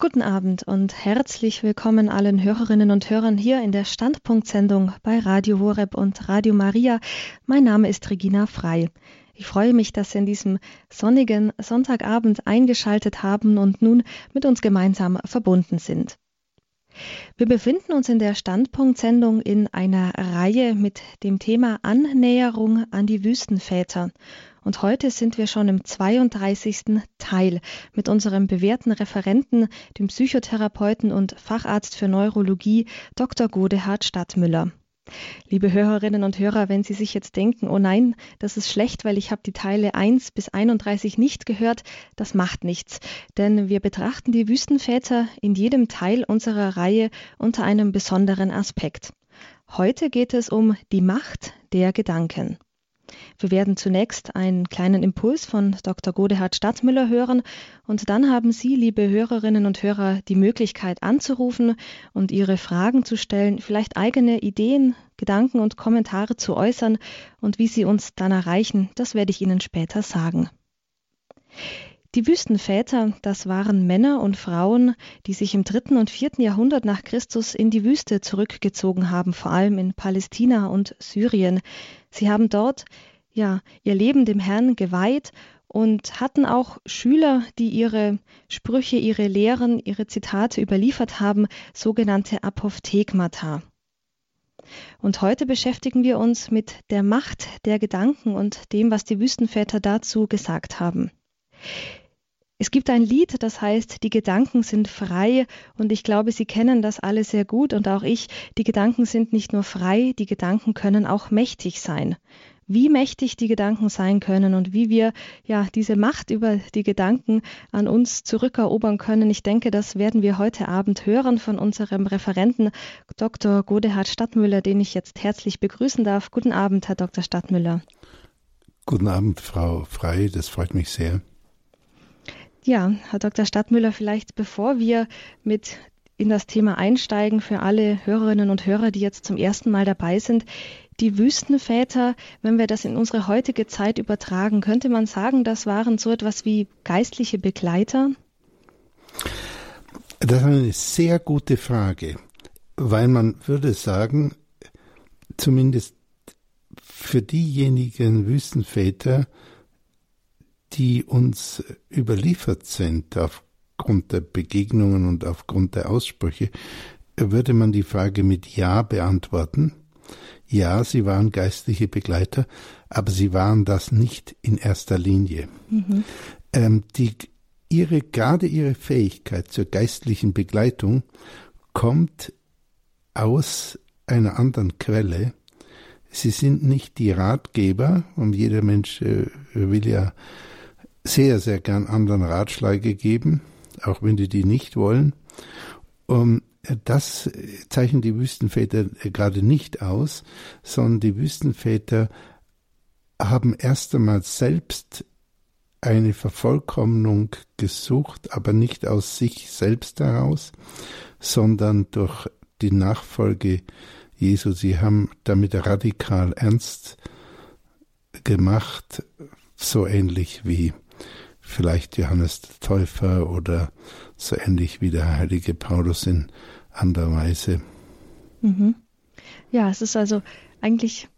Guten Abend und herzlich willkommen allen Hörerinnen und Hörern hier in der Standpunktsendung bei Radio Horeb und Radio Maria. Mein Name ist Regina Frei. Ich freue mich, dass Sie in diesem sonnigen Sonntagabend eingeschaltet haben und nun mit uns gemeinsam verbunden sind. Wir befinden uns in der Standpunktsendung in einer Reihe mit dem Thema Annäherung an die Wüstenväter. Und heute sind wir schon im 32. Teil mit unserem bewährten Referenten, dem Psychotherapeuten und Facharzt für Neurologie Dr. Godehard Stadtmüller. Liebe Hörerinnen und Hörer, wenn Sie sich jetzt denken, oh nein, das ist schlecht, weil ich habe die Teile 1 bis 31 nicht gehört, das macht nichts, denn wir betrachten die Wüstenväter in jedem Teil unserer Reihe unter einem besonderen Aspekt. Heute geht es um die Macht der Gedanken. Wir werden zunächst einen kleinen Impuls von Dr. Godehard Stadtmüller hören und dann haben Sie, liebe Hörerinnen und Hörer, die Möglichkeit anzurufen und Ihre Fragen zu stellen, vielleicht eigene Ideen, Gedanken und Kommentare zu äußern und wie Sie uns dann erreichen, das werde ich Ihnen später sagen. Die Wüstenväter, das waren Männer und Frauen, die sich im dritten und vierten Jahrhundert nach Christus in die Wüste zurückgezogen haben, vor allem in Palästina und Syrien. Sie haben dort ja ihr Leben dem Herrn geweiht und hatten auch Schüler, die ihre Sprüche, ihre Lehren, ihre Zitate überliefert haben, sogenannte Apophthegmata. Und heute beschäftigen wir uns mit der Macht der Gedanken und dem, was die Wüstenväter dazu gesagt haben. Es gibt ein Lied, das heißt, die Gedanken sind frei und ich glaube, Sie kennen das alle sehr gut und auch ich, die Gedanken sind nicht nur frei, die Gedanken können auch mächtig sein. Wie mächtig die Gedanken sein können und wie wir ja diese Macht über die Gedanken an uns zurückerobern können. Ich denke, das werden wir heute Abend hören von unserem Referenten Dr. Godehard Stadtmüller, den ich jetzt herzlich begrüßen darf. Guten Abend, Herr Dr. Stadtmüller. Guten Abend, Frau Frei, das freut mich sehr. Ja, Herr Dr. Stadtmüller, vielleicht bevor wir mit in das Thema einsteigen für alle Hörerinnen und Hörer, die jetzt zum ersten Mal dabei sind. Die Wüstenväter, wenn wir das in unsere heutige Zeit übertragen, könnte man sagen, das waren so etwas wie geistliche Begleiter? Das ist eine sehr gute Frage, weil man würde sagen, zumindest für diejenigen Wüstenväter, die uns überliefert sind aufgrund der Begegnungen und aufgrund der Aussprüche, würde man die Frage mit Ja beantworten. Ja, sie waren geistliche Begleiter, aber sie waren das nicht in erster Linie. Mhm. Ähm, die, ihre, gerade ihre Fähigkeit zur geistlichen Begleitung kommt aus einer anderen Quelle. Sie sind nicht die Ratgeber, und jeder Mensch äh, will ja sehr, sehr gern anderen Ratschläge geben, auch wenn die die nicht wollen. Um, das zeichnen die Wüstenväter gerade nicht aus, sondern die Wüstenväter haben erst einmal selbst eine Vervollkommnung gesucht, aber nicht aus sich selbst heraus, sondern durch die Nachfolge Jesu. Sie haben damit radikal ernst gemacht, so ähnlich wie vielleicht Johannes der Täufer oder so ähnlich wie der heilige Paulus in anderer Weise. Mhm. Ja, es ist also eigentlich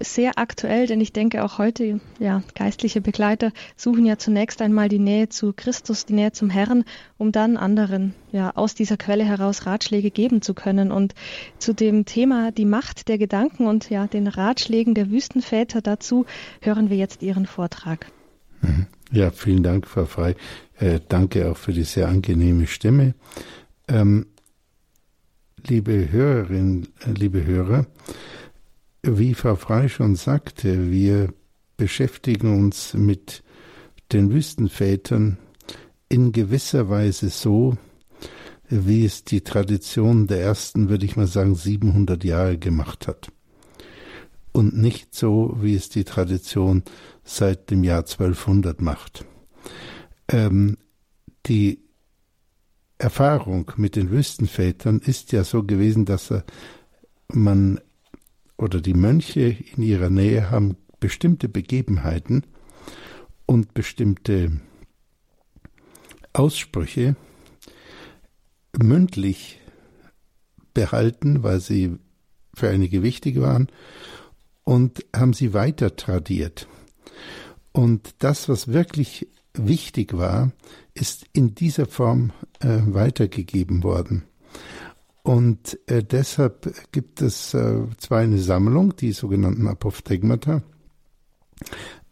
sehr aktuell, denn ich denke auch heute, ja, geistliche Begleiter suchen ja zunächst einmal die Nähe zu Christus, die Nähe zum Herrn, um dann anderen, ja, aus dieser Quelle heraus Ratschläge geben zu können. Und zu dem Thema die Macht der Gedanken und ja, den Ratschlägen der Wüstenväter dazu hören wir jetzt Ihren Vortrag. Ja, vielen Dank, Frau Frei. Äh, danke auch für die sehr angenehme Stimme. Ähm, liebe Hörerinnen, äh, liebe Hörer, wie Frau Frei schon sagte, wir beschäftigen uns mit den Wüstenvätern in gewisser Weise so, wie es die Tradition der ersten, würde ich mal sagen, 700 Jahre gemacht hat. Und nicht so, wie es die Tradition seit dem Jahr 1200 macht. Ähm, die Erfahrung mit den Wüstenvätern ist ja so gewesen, dass man oder die Mönche in ihrer Nähe haben bestimmte Begebenheiten und bestimmte Aussprüche mündlich behalten, weil sie für einige wichtig waren, und haben sie weiter tradiert. Und das, was wirklich wichtig war, ist in dieser Form äh, weitergegeben worden. Und äh, deshalb gibt es äh, zwar eine Sammlung, die sogenannten Apophthegmata,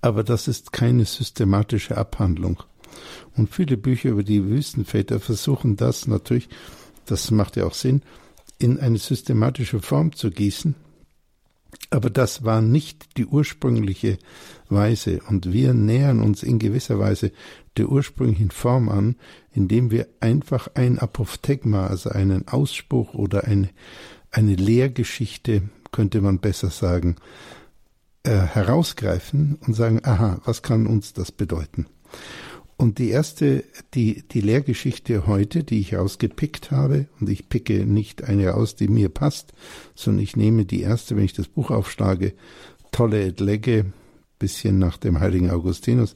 aber das ist keine systematische Abhandlung. Und viele Bücher über die Wüstenväter versuchen das natürlich, das macht ja auch Sinn, in eine systematische Form zu gießen. Aber das war nicht die ursprüngliche Weise. Und wir nähern uns in gewisser Weise der ursprünglichen Form an, indem wir einfach ein Apophthegma, also einen Ausspruch oder eine, eine Lehrgeschichte, könnte man besser sagen, äh, herausgreifen und sagen, aha, was kann uns das bedeuten? Und die erste, die, die Lehrgeschichte heute, die ich ausgepickt habe, und ich picke nicht eine aus, die mir passt, sondern ich nehme die erste, wenn ich das Buch aufschlage, Tolle et Legge, bisschen nach dem heiligen Augustinus,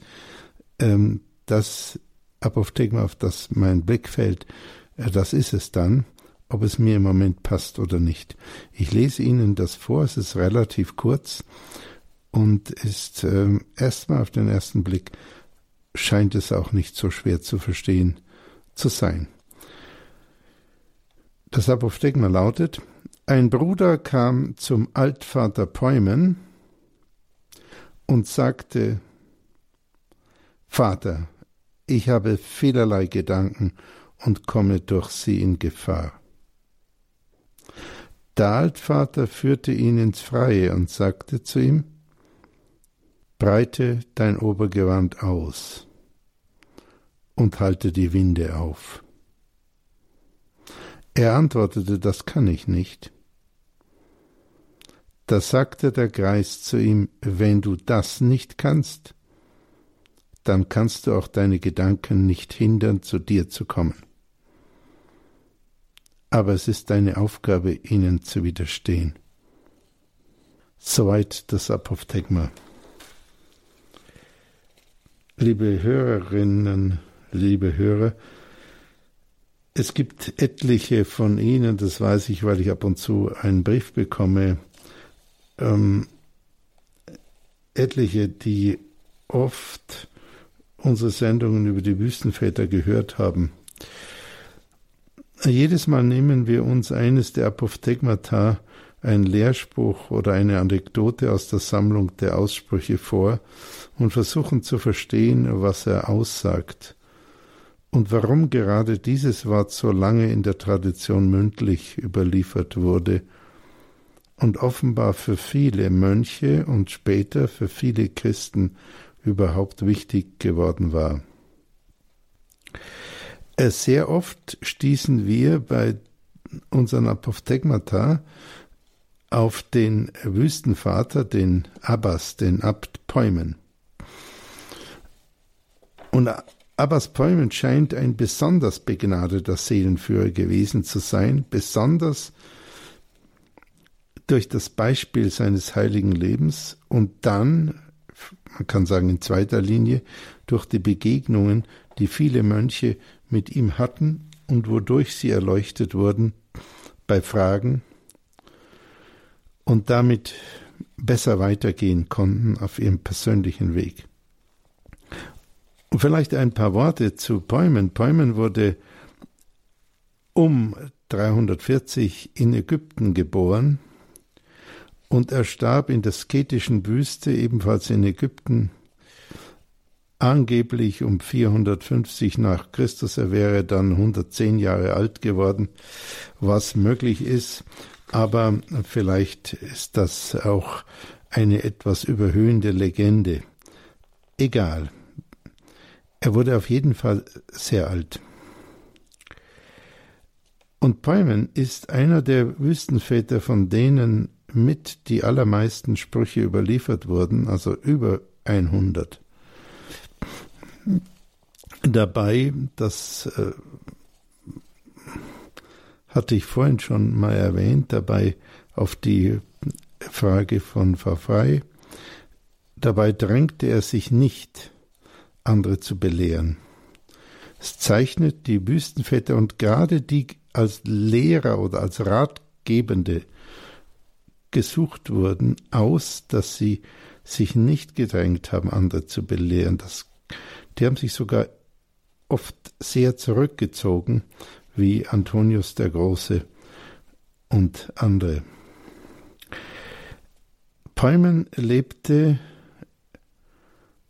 ähm, das Apophthegma, auf das mein Blick fällt, äh, das ist es dann, ob es mir im Moment passt oder nicht. Ich lese Ihnen das vor, es ist relativ kurz und ist äh, erstmal auf den ersten Blick scheint es auch nicht so schwer zu verstehen zu sein. Das Apophthegma lautet, ein Bruder kam zum Altvater Päumen und sagte, Vater, ich habe vielerlei Gedanken und komme durch sie in Gefahr. Der Altvater führte ihn ins Freie und sagte zu ihm, breite dein Obergewand aus und halte die Winde auf. Er antwortete, das kann ich nicht. Da sagte der Geist zu ihm, wenn du das nicht kannst, dann kannst du auch deine Gedanken nicht hindern, zu dir zu kommen. Aber es ist deine Aufgabe, ihnen zu widerstehen. Soweit das Apophthegma. Liebe Hörerinnen, liebe Hörer, es gibt etliche von Ihnen, das weiß ich, weil ich ab und zu einen Brief bekomme, ähm, etliche, die oft unsere Sendungen über die Wüstenväter gehört haben. Jedes Mal nehmen wir uns eines der Apophthegmata ein Lehrspruch oder eine Anekdote aus der Sammlung der Aussprüche vor und versuchen zu verstehen, was er aussagt und warum gerade dieses Wort so lange in der Tradition mündlich überliefert wurde und offenbar für viele Mönche und später für viele Christen überhaupt wichtig geworden war. Äh, sehr oft stießen wir bei unseren Apophthegmata auf den Wüstenvater, den Abbas, den Abt Päumen. Und Abbas Päumen scheint ein besonders begnadeter Seelenführer gewesen zu sein, besonders durch das Beispiel seines heiligen Lebens und dann, man kann sagen in zweiter Linie, durch die Begegnungen, die viele Mönche mit ihm hatten und wodurch sie erleuchtet wurden bei Fragen, und damit besser weitergehen konnten auf ihrem persönlichen Weg. Und vielleicht ein paar Worte zu Päumen. Päumen wurde um 340 in Ägypten geboren und er starb in der sketischen Wüste, ebenfalls in Ägypten, angeblich um 450 nach Christus. Er wäre dann 110 Jahre alt geworden, was möglich ist aber vielleicht ist das auch eine etwas überhöhende Legende. Egal. Er wurde auf jeden Fall sehr alt. Und Päumen ist einer der Wüstenväter, von denen mit die allermeisten Sprüche überliefert wurden, also über 100. Dabei, das äh, hatte ich vorhin schon mal erwähnt, dabei auf die Frage von Frei. Dabei drängte er sich nicht, andere zu belehren. Es zeichnet die Wüstenväter und gerade die als Lehrer oder als Ratgebende gesucht wurden, aus, dass sie sich nicht gedrängt haben, andere zu belehren. Das, die haben sich sogar oft sehr zurückgezogen, wie Antonius der Große und andere. Peumen lebte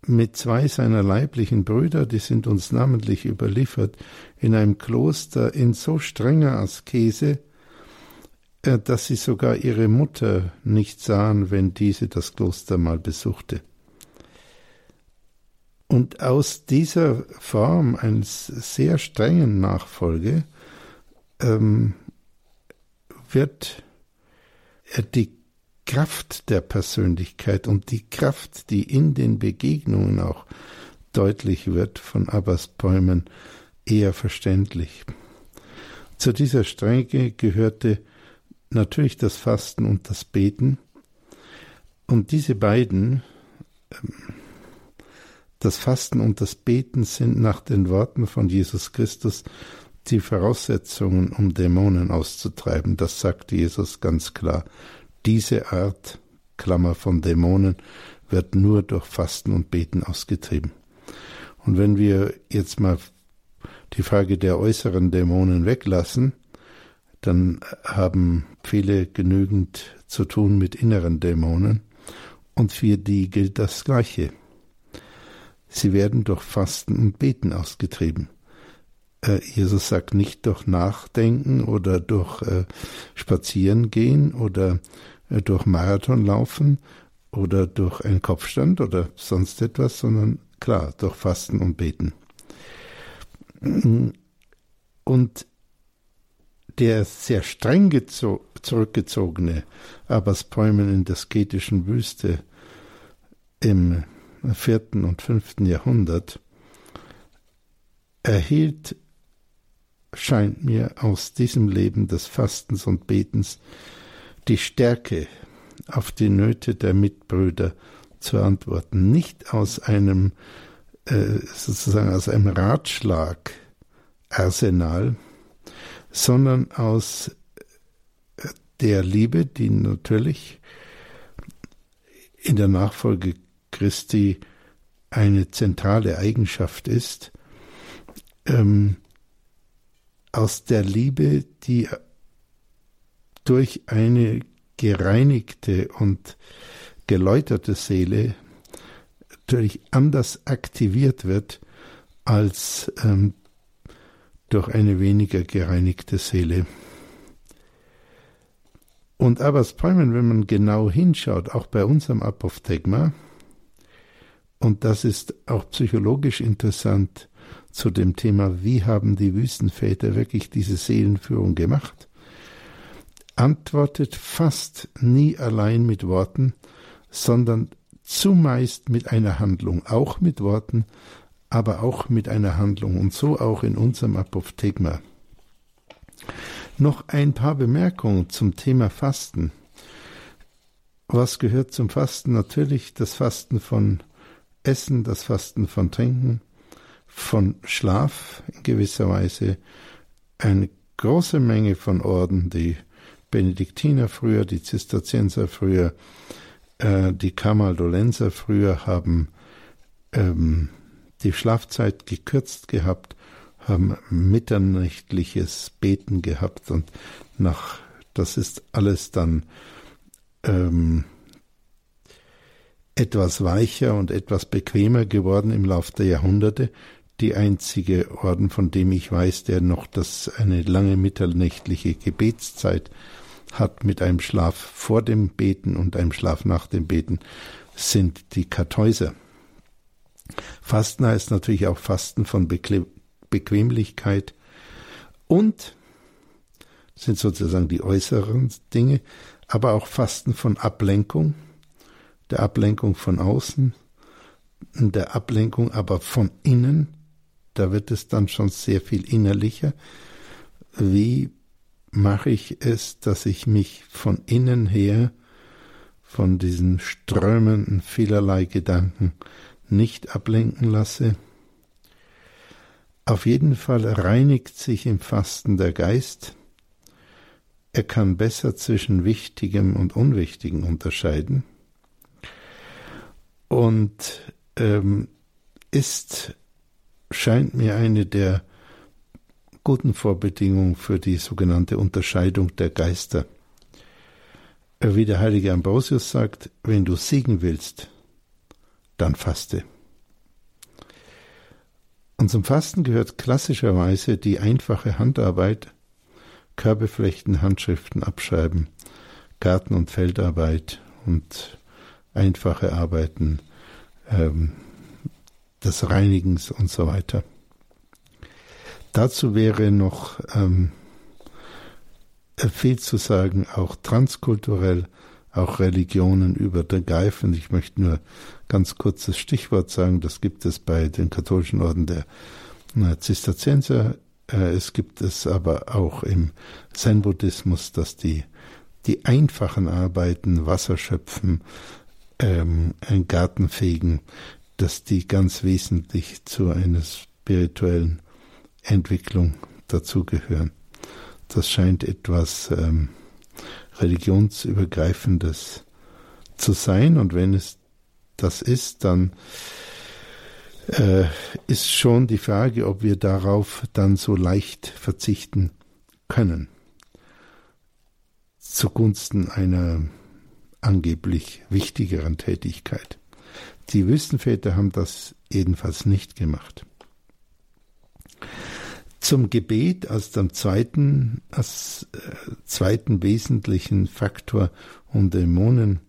mit zwei seiner leiblichen Brüder, die sind uns namentlich überliefert, in einem Kloster in so strenger Askese, äh, dass sie sogar ihre Mutter nicht sahen, wenn diese das Kloster mal besuchte. Und aus dieser Form eines sehr strengen Nachfolge ähm, wird die Kraft der Persönlichkeit und die Kraft, die in den Begegnungen auch deutlich wird von Abbas Bäumen, eher verständlich. Zu dieser Strenge gehörte natürlich das Fasten und das Beten. Und diese beiden, ähm, das Fasten und das Beten, sind nach den Worten von Jesus Christus die Voraussetzungen, um Dämonen auszutreiben. Das sagt Jesus ganz klar. Diese Art, Klammer von Dämonen, wird nur durch Fasten und Beten ausgetrieben. Und wenn wir jetzt mal die Frage der äußeren Dämonen weglassen, dann haben viele genügend zu tun mit inneren Dämonen und für die gilt das Gleiche. Sie werden durch Fasten und Beten ausgetrieben. Äh, Jesus sagt nicht durch Nachdenken oder durch äh, Spazierengehen oder äh, durch Marathon laufen oder durch einen Kopfstand oder sonst etwas, sondern klar, durch Fasten und Beten. Und der sehr streng zurückgezogene Abbas Bäumen in der sketischen Wüste im vierten und fünften Jahrhundert erhielt scheint mir aus diesem Leben des Fastens und Betens die Stärke auf die Nöte der Mitbrüder zu antworten, nicht aus einem äh, sozusagen aus einem Ratschlagarsenal, sondern aus äh, der Liebe, die natürlich in der Nachfolge Christi eine zentrale Eigenschaft ist, ähm, aus der Liebe, die durch eine gereinigte und geläuterte Seele natürlich anders aktiviert wird als ähm, durch eine weniger gereinigte Seele. Und Abbas Palmen, wenn man genau hinschaut, auch bei unserem Apophthegma, und das ist auch psychologisch interessant, zu dem Thema, wie haben die Wüstenväter wirklich diese Seelenführung gemacht, antwortet fast nie allein mit Worten, sondern zumeist mit einer Handlung, auch mit Worten, aber auch mit einer Handlung und so auch in unserem Apophthegma. Noch ein paar Bemerkungen zum Thema Fasten. Was gehört zum Fasten? Natürlich das Fasten von Essen, das Fasten von Trinken, von Schlaf in gewisser Weise eine große Menge von Orden, die Benediktiner früher, die Zisterzienser früher, äh, die Kamaldolenser früher haben ähm, die Schlafzeit gekürzt gehabt, haben mitternächtliches Beten gehabt und nach das ist alles dann ähm, etwas weicher und etwas bequemer geworden im Lauf der Jahrhunderte die einzige Orden, von dem ich weiß, der noch das eine lange mitternächtliche Gebetszeit hat mit einem Schlaf vor dem Beten und einem Schlaf nach dem Beten, sind die Kartäuser. Fasten heißt natürlich auch Fasten von Beque Bequemlichkeit und sind sozusagen die äußeren Dinge, aber auch Fasten von Ablenkung, der Ablenkung von außen, der Ablenkung aber von innen, da wird es dann schon sehr viel innerlicher. Wie mache ich es, dass ich mich von innen her, von diesen strömenden vielerlei Gedanken nicht ablenken lasse? Auf jeden Fall reinigt sich im Fasten der Geist. Er kann besser zwischen Wichtigem und Unwichtigem unterscheiden und ähm, ist, scheint mir eine der guten Vorbedingungen für die sogenannte Unterscheidung der Geister. Wie der heilige Ambrosius sagt, wenn du siegen willst, dann faste. Und zum Fasten gehört klassischerweise die einfache Handarbeit, Körbeflechten, Handschriften abschreiben, Garten- und Feldarbeit und einfache Arbeiten ähm, des Reinigens und so weiter. Dazu wäre noch ähm, viel zu sagen, auch transkulturell, auch Religionen übergreifend. Ich möchte nur ganz kurzes Stichwort sagen, das gibt es bei den katholischen Orden der Zisterzienser. Äh, es gibt es aber auch im Zen-Buddhismus, dass die, die einfachen Arbeiten, Wasser schöpfen, ähm, einen Garten fegen, dass die ganz wesentlich zu einer spirituellen Entwicklung dazugehören. Das scheint etwas ähm, religionsübergreifendes zu sein und wenn es das ist, dann äh, ist schon die Frage, ob wir darauf dann so leicht verzichten können zugunsten einer angeblich wichtigeren Tätigkeit. Die Wüstenväter haben das jedenfalls nicht gemacht. Zum Gebet als dem zweiten, als äh, zweiten wesentlichen Faktor, um Dämonen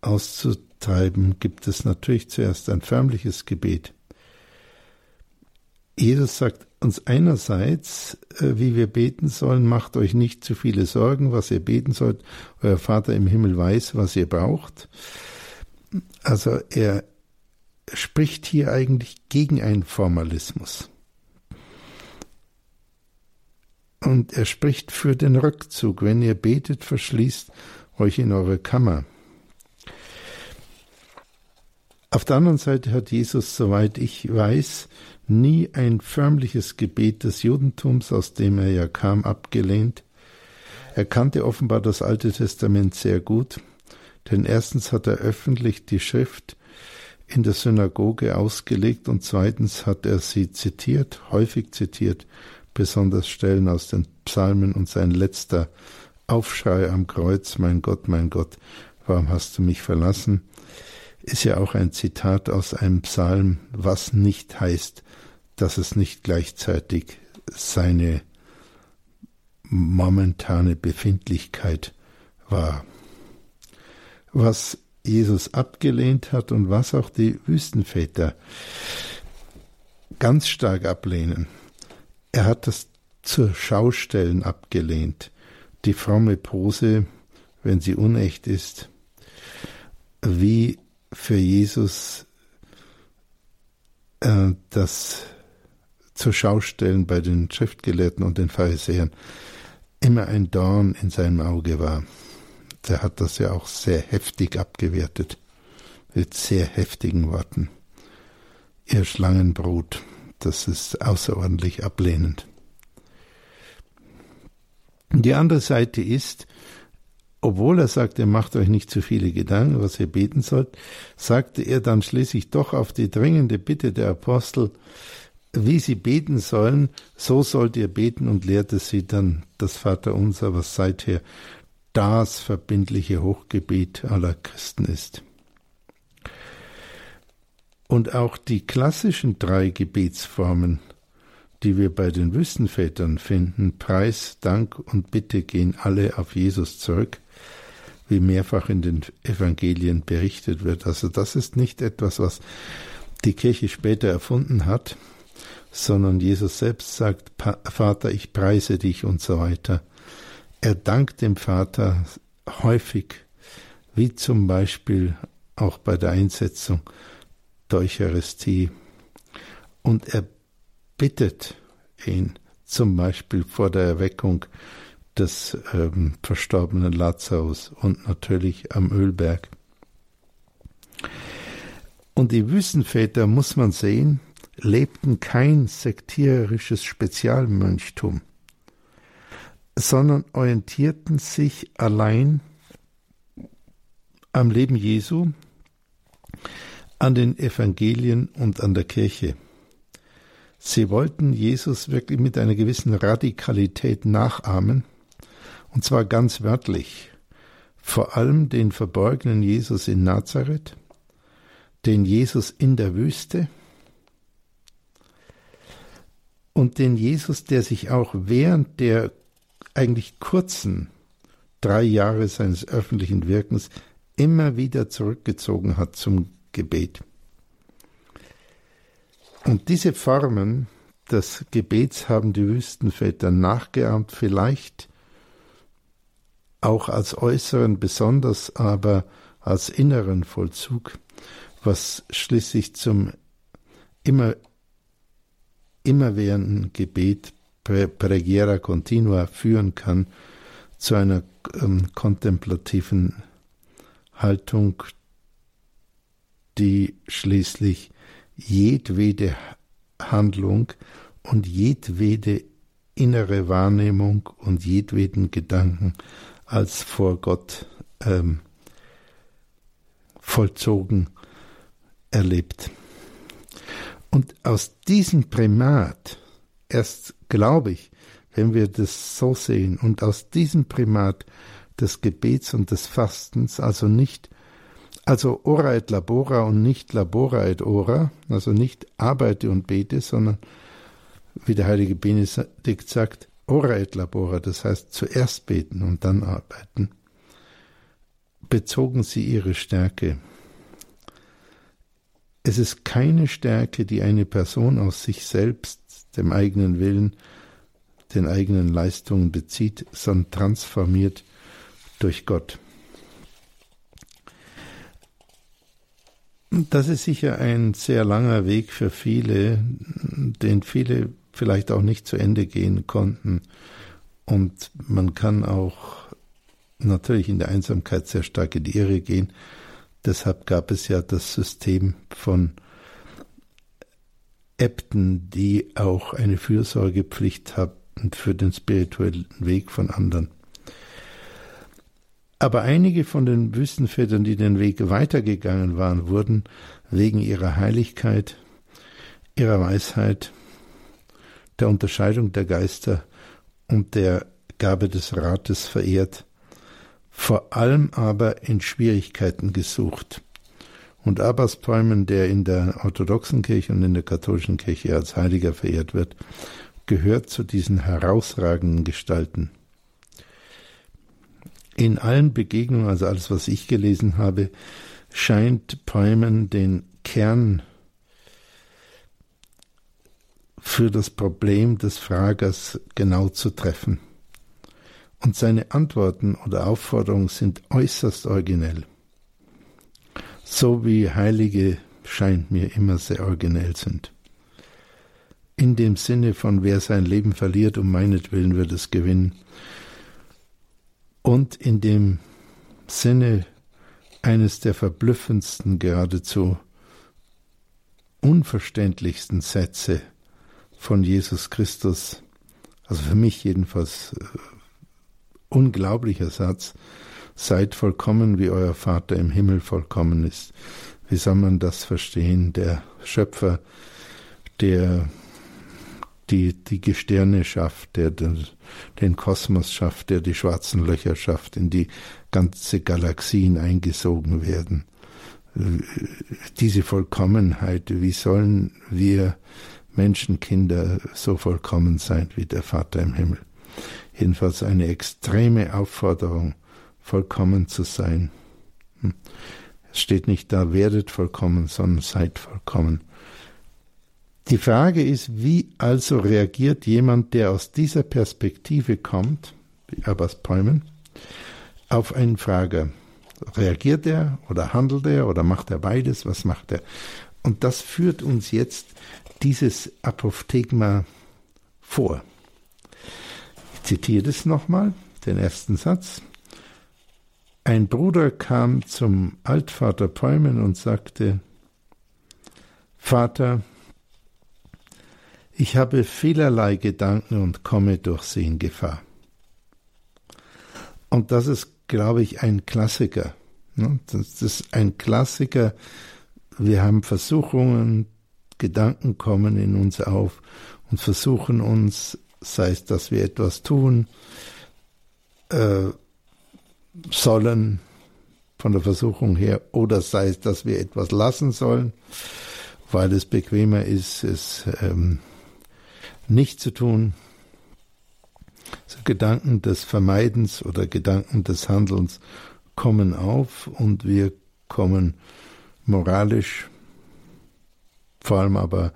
auszutreiben, gibt es natürlich zuerst ein förmliches Gebet. Jesus sagt uns einerseits, äh, wie wir beten sollen, macht euch nicht zu viele Sorgen, was ihr beten sollt. Euer Vater im Himmel weiß, was ihr braucht. Also er spricht hier eigentlich gegen einen Formalismus. Und er spricht für den Rückzug. Wenn ihr betet, verschließt euch in eure Kammer. Auf der anderen Seite hat Jesus, soweit ich weiß, nie ein förmliches Gebet des Judentums, aus dem er ja kam, abgelehnt. Er kannte offenbar das Alte Testament sehr gut, denn erstens hat er öffentlich die Schrift in der Synagoge ausgelegt und zweitens hat er sie zitiert, häufig zitiert, besonders Stellen aus den Psalmen und sein letzter Aufschrei am Kreuz, mein Gott, mein Gott, warum hast du mich verlassen, ist ja auch ein Zitat aus einem Psalm, was nicht heißt, dass es nicht gleichzeitig seine momentane Befindlichkeit war. Was Jesus abgelehnt hat und was auch die Wüstenväter ganz stark ablehnen, er hat das zur Schaustellen abgelehnt. Die fromme Pose, wenn sie unecht ist, wie für Jesus äh, das zur Schaustellen bei den Schriftgelehrten und den Pharisäern immer ein Dorn in seinem Auge war. Der hat das ja auch sehr heftig abgewertet, mit sehr heftigen Worten. Ihr Schlangenbrot, das ist außerordentlich ablehnend. Die andere Seite ist, obwohl er sagte, macht euch nicht zu viele Gedanken, was ihr beten sollt, sagte er dann schließlich doch auf die dringende Bitte der Apostel, wie sie beten sollen, so sollt ihr beten und lehrte sie dann das Vaterunser, was seither das verbindliche Hochgebet aller Christen ist. Und auch die klassischen drei Gebetsformen, die wir bei den Wüstenvätern finden, Preis, Dank und Bitte gehen alle auf Jesus zurück, wie mehrfach in den Evangelien berichtet wird. Also das ist nicht etwas, was die Kirche später erfunden hat, sondern Jesus selbst sagt, Vater, ich preise dich und so weiter. Er dankt dem Vater häufig, wie zum Beispiel auch bei der Einsetzung der Eucharistie. Und er bittet ihn zum Beispiel vor der Erweckung des ähm, verstorbenen Lazarus und natürlich am Ölberg. Und die Wüstenväter muss man sehen, lebten kein sektierisches Spezialmönchtum, sondern orientierten sich allein am Leben Jesu, an den Evangelien und an der Kirche. Sie wollten Jesus wirklich mit einer gewissen Radikalität nachahmen, und zwar ganz wörtlich, vor allem den verborgenen Jesus in Nazareth, den Jesus in der Wüste und den Jesus, der sich auch während der eigentlich kurzen drei Jahre seines öffentlichen Wirkens immer wieder zurückgezogen hat zum Gebet. Und diese Formen des Gebets haben die Wüstenväter nachgeahmt, vielleicht auch als äußeren, besonders aber als inneren Vollzug, was schließlich zum immer, immerwährenden Gebet Preghiera Continua führen kann, zu einer ähm, kontemplativen Haltung, die schließlich jedwede Handlung und jedwede innere Wahrnehmung und jedweden Gedanken als vor Gott ähm, vollzogen erlebt. Und aus diesem Primat, erst glaube ich, wenn wir das so sehen, und aus diesem Primat des Gebets und des Fastens, also nicht, also ora et labora und nicht labora et ora, also nicht arbeite und bete, sondern wie der heilige Benedikt sagt, ora et labora, das heißt zuerst beten und dann arbeiten, bezogen sie ihre Stärke. Es ist keine Stärke, die eine Person aus sich selbst, dem eigenen Willen, den eigenen Leistungen bezieht, sondern transformiert durch Gott. Das ist sicher ein sehr langer Weg für viele, den viele vielleicht auch nicht zu Ende gehen konnten. Und man kann auch natürlich in der Einsamkeit sehr stark in die Irre gehen. Deshalb gab es ja das System von Äbten, die auch eine Fürsorgepflicht hatten für den spirituellen Weg von anderen. Aber einige von den Wüstenvätern, die den Weg weitergegangen waren, wurden wegen ihrer Heiligkeit, ihrer Weisheit, der Unterscheidung der Geister und der Gabe des Rates verehrt, vor allem aber in Schwierigkeiten gesucht. Und Abbas Peumen, der in der orthodoxen Kirche und in der katholischen Kirche als Heiliger verehrt wird, gehört zu diesen herausragenden Gestalten. In allen Begegnungen, also alles, was ich gelesen habe, scheint Peumen den Kern für das Problem des Fragers genau zu treffen. Und seine Antworten oder Aufforderungen sind äußerst originell. So wie Heilige scheint mir immer sehr originell sind. In dem Sinne von wer sein Leben verliert, um meinetwillen wird es gewinnen, und in dem Sinne eines der verblüffendsten, geradezu unverständlichsten Sätze von Jesus Christus, also für mich jedenfalls äh, unglaublicher Satz, seid vollkommen, wie euer Vater im Himmel vollkommen ist. Wie soll man das verstehen? Der Schöpfer, der die, die Gestirne schafft, der den, den Kosmos schafft, der die schwarzen Löcher schafft, in die ganze Galaxien eingesogen werden. Diese Vollkommenheit, wie sollen wir Menschenkinder so vollkommen sein wie der Vater im Himmel? Jedenfalls eine extreme Aufforderung, vollkommen zu sein. Hm. Es steht nicht da, werdet vollkommen, sondern seid vollkommen. Die Frage ist, wie also reagiert jemand, der aus dieser Perspektive kommt, wie Abbas Päumen, auf einen Frager? Reagiert er oder handelt er oder macht er beides? Was macht er? Und das führt uns jetzt dieses Apophthegma vor. Ich zitiere das nochmal, den ersten Satz. Ein Bruder kam zum Altvater Päumen und sagte, Vater, Ich habe vielerlei Gedanken und komme durch sie in Gefahr. Und das ist, glaube ich, ein Klassiker. Ne? Das ist ein Klassiker. Wir haben Versuchungen, Gedanken kommen in uns auf und versuchen uns, sei es, dass wir etwas tun äh, sollen, von der Versuchung her, oder sei es, dass wir etwas lassen sollen, weil es bequemer ist, es ähm, nicht zu tun. So Gedanken des Vermeidens oder Gedanken des Handelns kommen auf und wir kommen moralisch, vor allem aber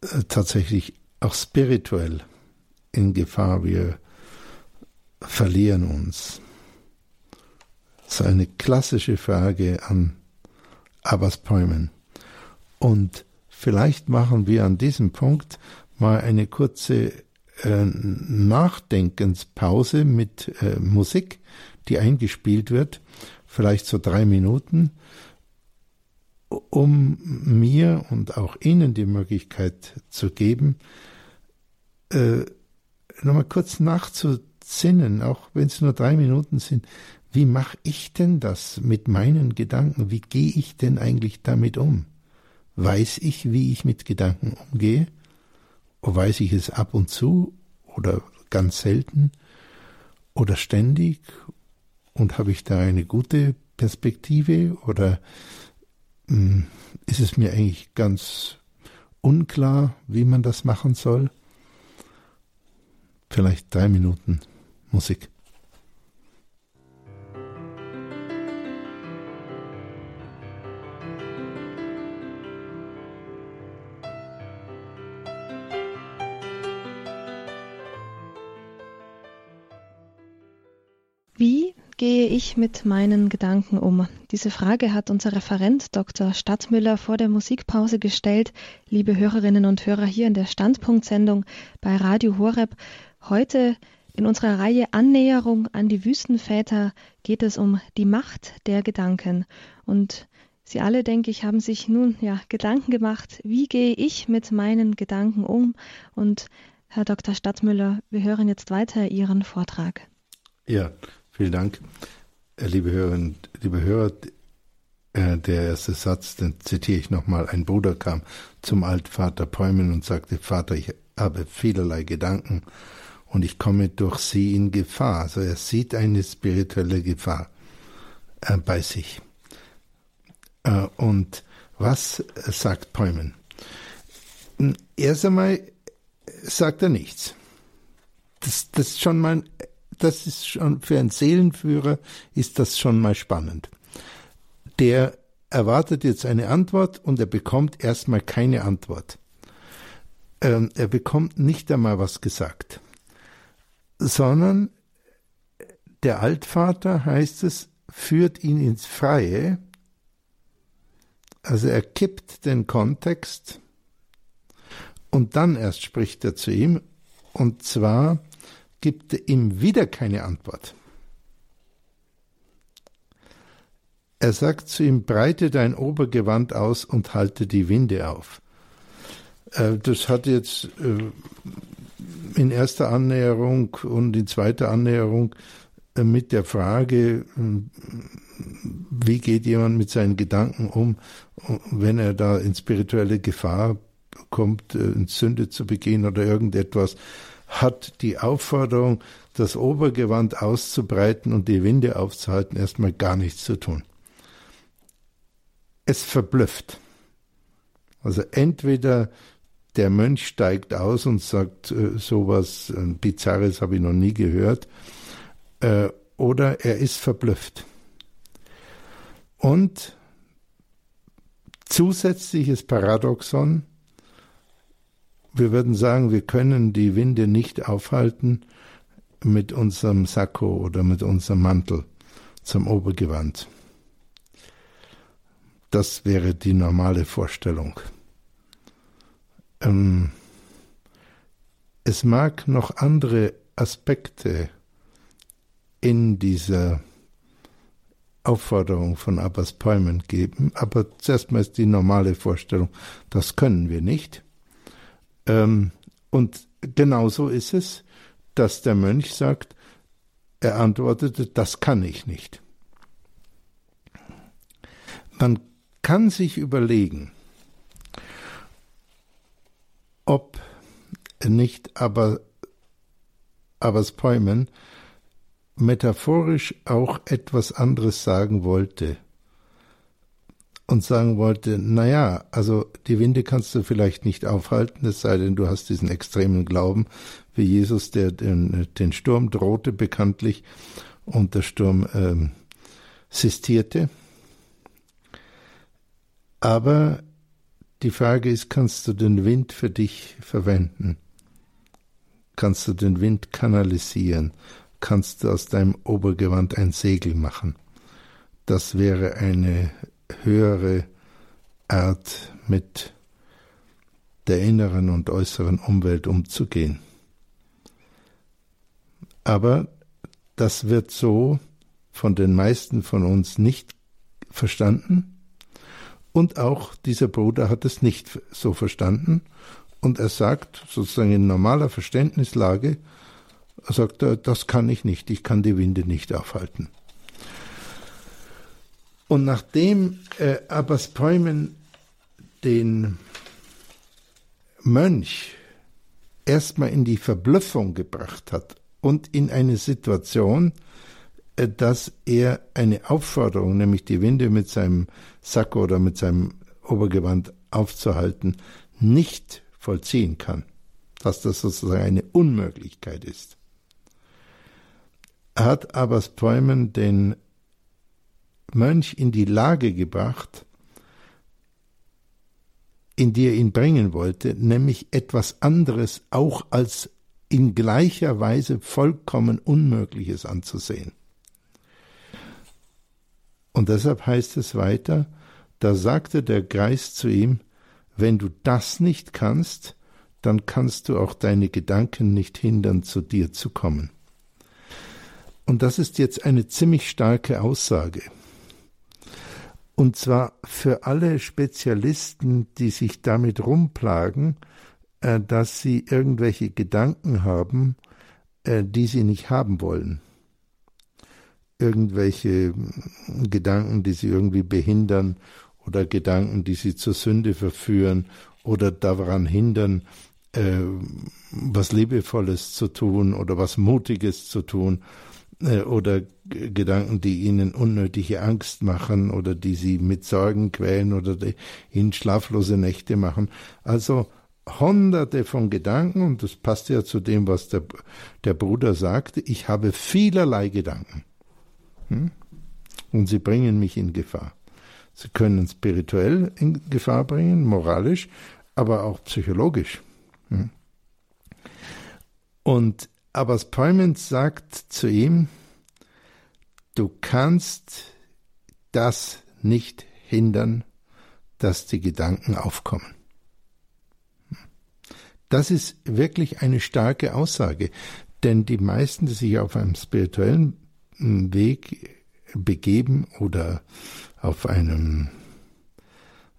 äh, tatsächlich auch spirituell in Gefahr. Wir verlieren uns. Ist eine klassische Frage an Abbas Päumen. Und vielleicht machen wir an diesem Punkt mal eine kurze äh, Nachdenkenspause mit äh, Musik, die eingespielt wird, vielleicht so drei Minuten, um mir und auch Ihnen die Möglichkeit zu geben, äh, nochmal kurz nachzusinnen, auch wenn es nur drei Minuten sind, wie mache ich denn das mit meinen Gedanken? Wie gehe ich denn eigentlich damit um? Weiß ich, wie ich mit Gedanken umgehe? Oder weiß ich es ab und zu oder ganz selten oder ständig? Und habe ich da eine gute Perspektive oder hm, ist es mir eigentlich ganz unklar, wie man das machen soll? Vielleicht drei Minuten Musik. gehe ich mit meinen Gedanken um? Diese Frage hat unser Referent Dr. Stadtmüller vor der Musikpause gestellt. Liebe Hörerinnen und Hörer hier in der Standpunktsendung bei Radio Horeb. Heute in unserer Reihe Annäherung an die Wüstenväter geht es um die Macht der Gedanken. Und Sie alle, denke ich, haben sich nun ja Gedanken gemacht, wie gehe ich mit meinen Gedanken um? Und Herr Dr. Stadtmüller, wir hören jetzt weiter Ihren Vortrag. Ja, Vielen Dank, äh, liebe Hörerinnen, liebe Hörer. Äh, der erste Satz, den zitiere ich nochmal. Ein Bruder kam zum Altvater Päumen und sagte, Vater, ich habe vielerlei Gedanken und ich komme durch sie in Gefahr. Also er sieht eine spirituelle Gefahr äh, bei sich. und was sagt Päumen? Erst einmal sagt er nichts. Das, das ist schon mal das ist schon für einen Seelenführer ist das schon mal spannend. Der erwartet jetzt eine Antwort und er bekommt erstmal keine Antwort. Ähm, er bekommt nicht einmal was gesagt, sondern der Altvater heißt es, führt ihn ins Freie. Also er kippt den Kontext und dann erst spricht er zu ihm und zwar gibt ihm wieder keine Antwort. Er sagt zu ihm, breite dein Obergewand aus und halte die Winde auf. Äh, das hat jetzt äh, in erster Annäherung und in zweiter Annäherung äh, mit der Frage, wie geht jemand mit seinen Gedanken um, wenn er da in spirituelle Gefahr kommt, Sünde zu begehen oder irgendetwas, hat die Aufforderung, das Obergewand auszubreiten und die Winde aufzuhalten, erstmal gar nichts zu tun. Es verblüfft. Also entweder der Mönch steigt aus und sagt, äh, sowas äh, Bizarres habe ich noch nie gehört, äh, oder er ist verblüfft. Und zusätzliches Paradoxon, wir würden sagen, wir können die Winde nicht aufhalten mit unserem Sakko oder mit unserem Mantel zum Obergewand. Das wäre die normale Vorstellung. Ähm, es mag noch andere Aspekte in dieser Aufforderung von Abbas Päumen geben, aber zuerst mal ist die normale Vorstellung, das können wir nicht Ähm, und genauso ist es, dass der Mönch sagt, er antwortete, das kann ich nicht. Man kann sich überlegen, ob nicht aber Aberspäumen metaphorisch auch etwas anderes sagen wollte und sagen wollte, naja, also die Winde kannst du vielleicht nicht aufhalten, es sei denn, du hast diesen extremen Glauben, wie Jesus, der den, den Sturm drohte bekanntlich und der Sturm ähm, sistierte. Aber die Frage ist, kannst du den Wind für dich verwenden? Kannst du den Wind kanalisieren? Kannst du aus deinem Obergewand ein Segel machen? Das wäre eine höhere Art mit der inneren und äußeren Umwelt umzugehen. Aber das wird so von den meisten von uns nicht verstanden und auch dieser Bruder hat es nicht so verstanden und er sagt sozusagen in normaler Verständnislage, sagt er, das kann ich nicht, ich kann die Winde nicht aufhalten. Und nachdem äh, Abbas Päumen den Mönch erstmal in die Verblüffung gebracht hat und in eine Situation, äh, dass er eine Aufforderung, nämlich die Winde mit seinem Sack oder mit seinem Obergewand aufzuhalten, nicht vollziehen kann, dass das sozusagen eine Unmöglichkeit ist. Hat Abbas Päumen den Mönch in die Lage gebracht, in die er ihn bringen wollte, nämlich etwas anderes auch als in gleicher Weise vollkommen Unmögliches anzusehen. Und deshalb heißt es weiter, da sagte der Geist zu ihm, wenn du das nicht kannst, dann kannst du auch deine Gedanken nicht hindern, zu dir zu kommen. Und das ist jetzt eine ziemlich starke Aussage. Und zwar für alle Spezialisten, die sich damit rumplagen, äh, dass sie irgendwelche Gedanken haben, äh, die sie nicht haben wollen. Irgendwelche Gedanken, die sie irgendwie behindern oder Gedanken, die sie zur Sünde verführen oder daran hindern, äh, was Liebevolles zu tun oder was Mutiges zu tun äh, oder Gedanken, die ihnen unnötige Angst machen oder die sie mit Sorgen quälen oder die ihnen schlaflose Nächte machen. Also hunderte von Gedanken, und das passt ja zu dem, was der, der Bruder sagte, ich habe vielerlei Gedanken. Hm? Und sie bringen mich in Gefahr. Sie können spirituell in Gefahr bringen, moralisch, aber auch psychologisch. Hm? Und Abbas Päumens sagt zu ihm, du kannst das nicht hindern, dass die Gedanken aufkommen. Das ist wirklich eine starke Aussage, denn die meisten, die sich auf einem spirituellen Weg begeben oder auf einem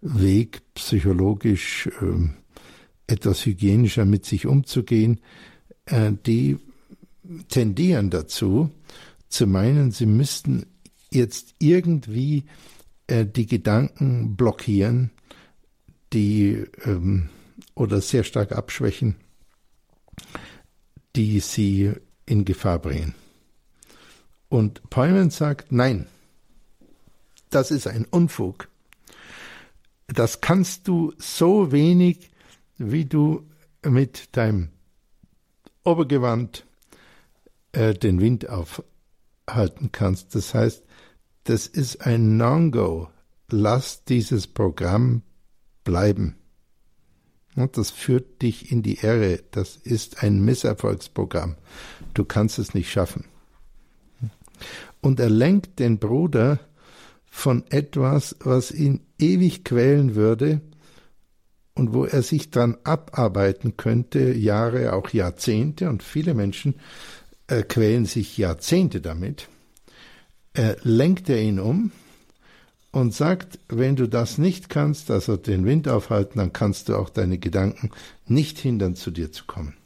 Weg psychologisch äh, etwas hygienischer mit sich umzugehen, äh, die tendieren dazu, zu meinen, sie müssten jetzt irgendwie äh, die Gedanken blockieren, die ähm, oder sehr stark abschwächen, die sie in Gefahr bringen. Und Peumann sagt, nein, das ist ein Unfug. Das kannst du so wenig, wie du mit deinem Obergewand äh, den Wind aufhalten kannst. Das heißt, das ist ein Non-Go. Lass dieses Programm bleiben. Und das führt dich in die Irre. Das ist ein Misserfolgsprogramm. Du kannst es nicht schaffen. Und er lenkt den Bruder von etwas, was ihn ewig quälen würde, und wo er sich dran abarbeiten könnte, Jahre, auch Jahrzehnte, und viele Menschen äh, quälen sich Jahrzehnte damit, äh, lenkt er ihn um und sagt, wenn du das nicht kannst, also den Wind aufhalten, dann kannst du auch deine Gedanken nicht hindern, zu dir zu kommen.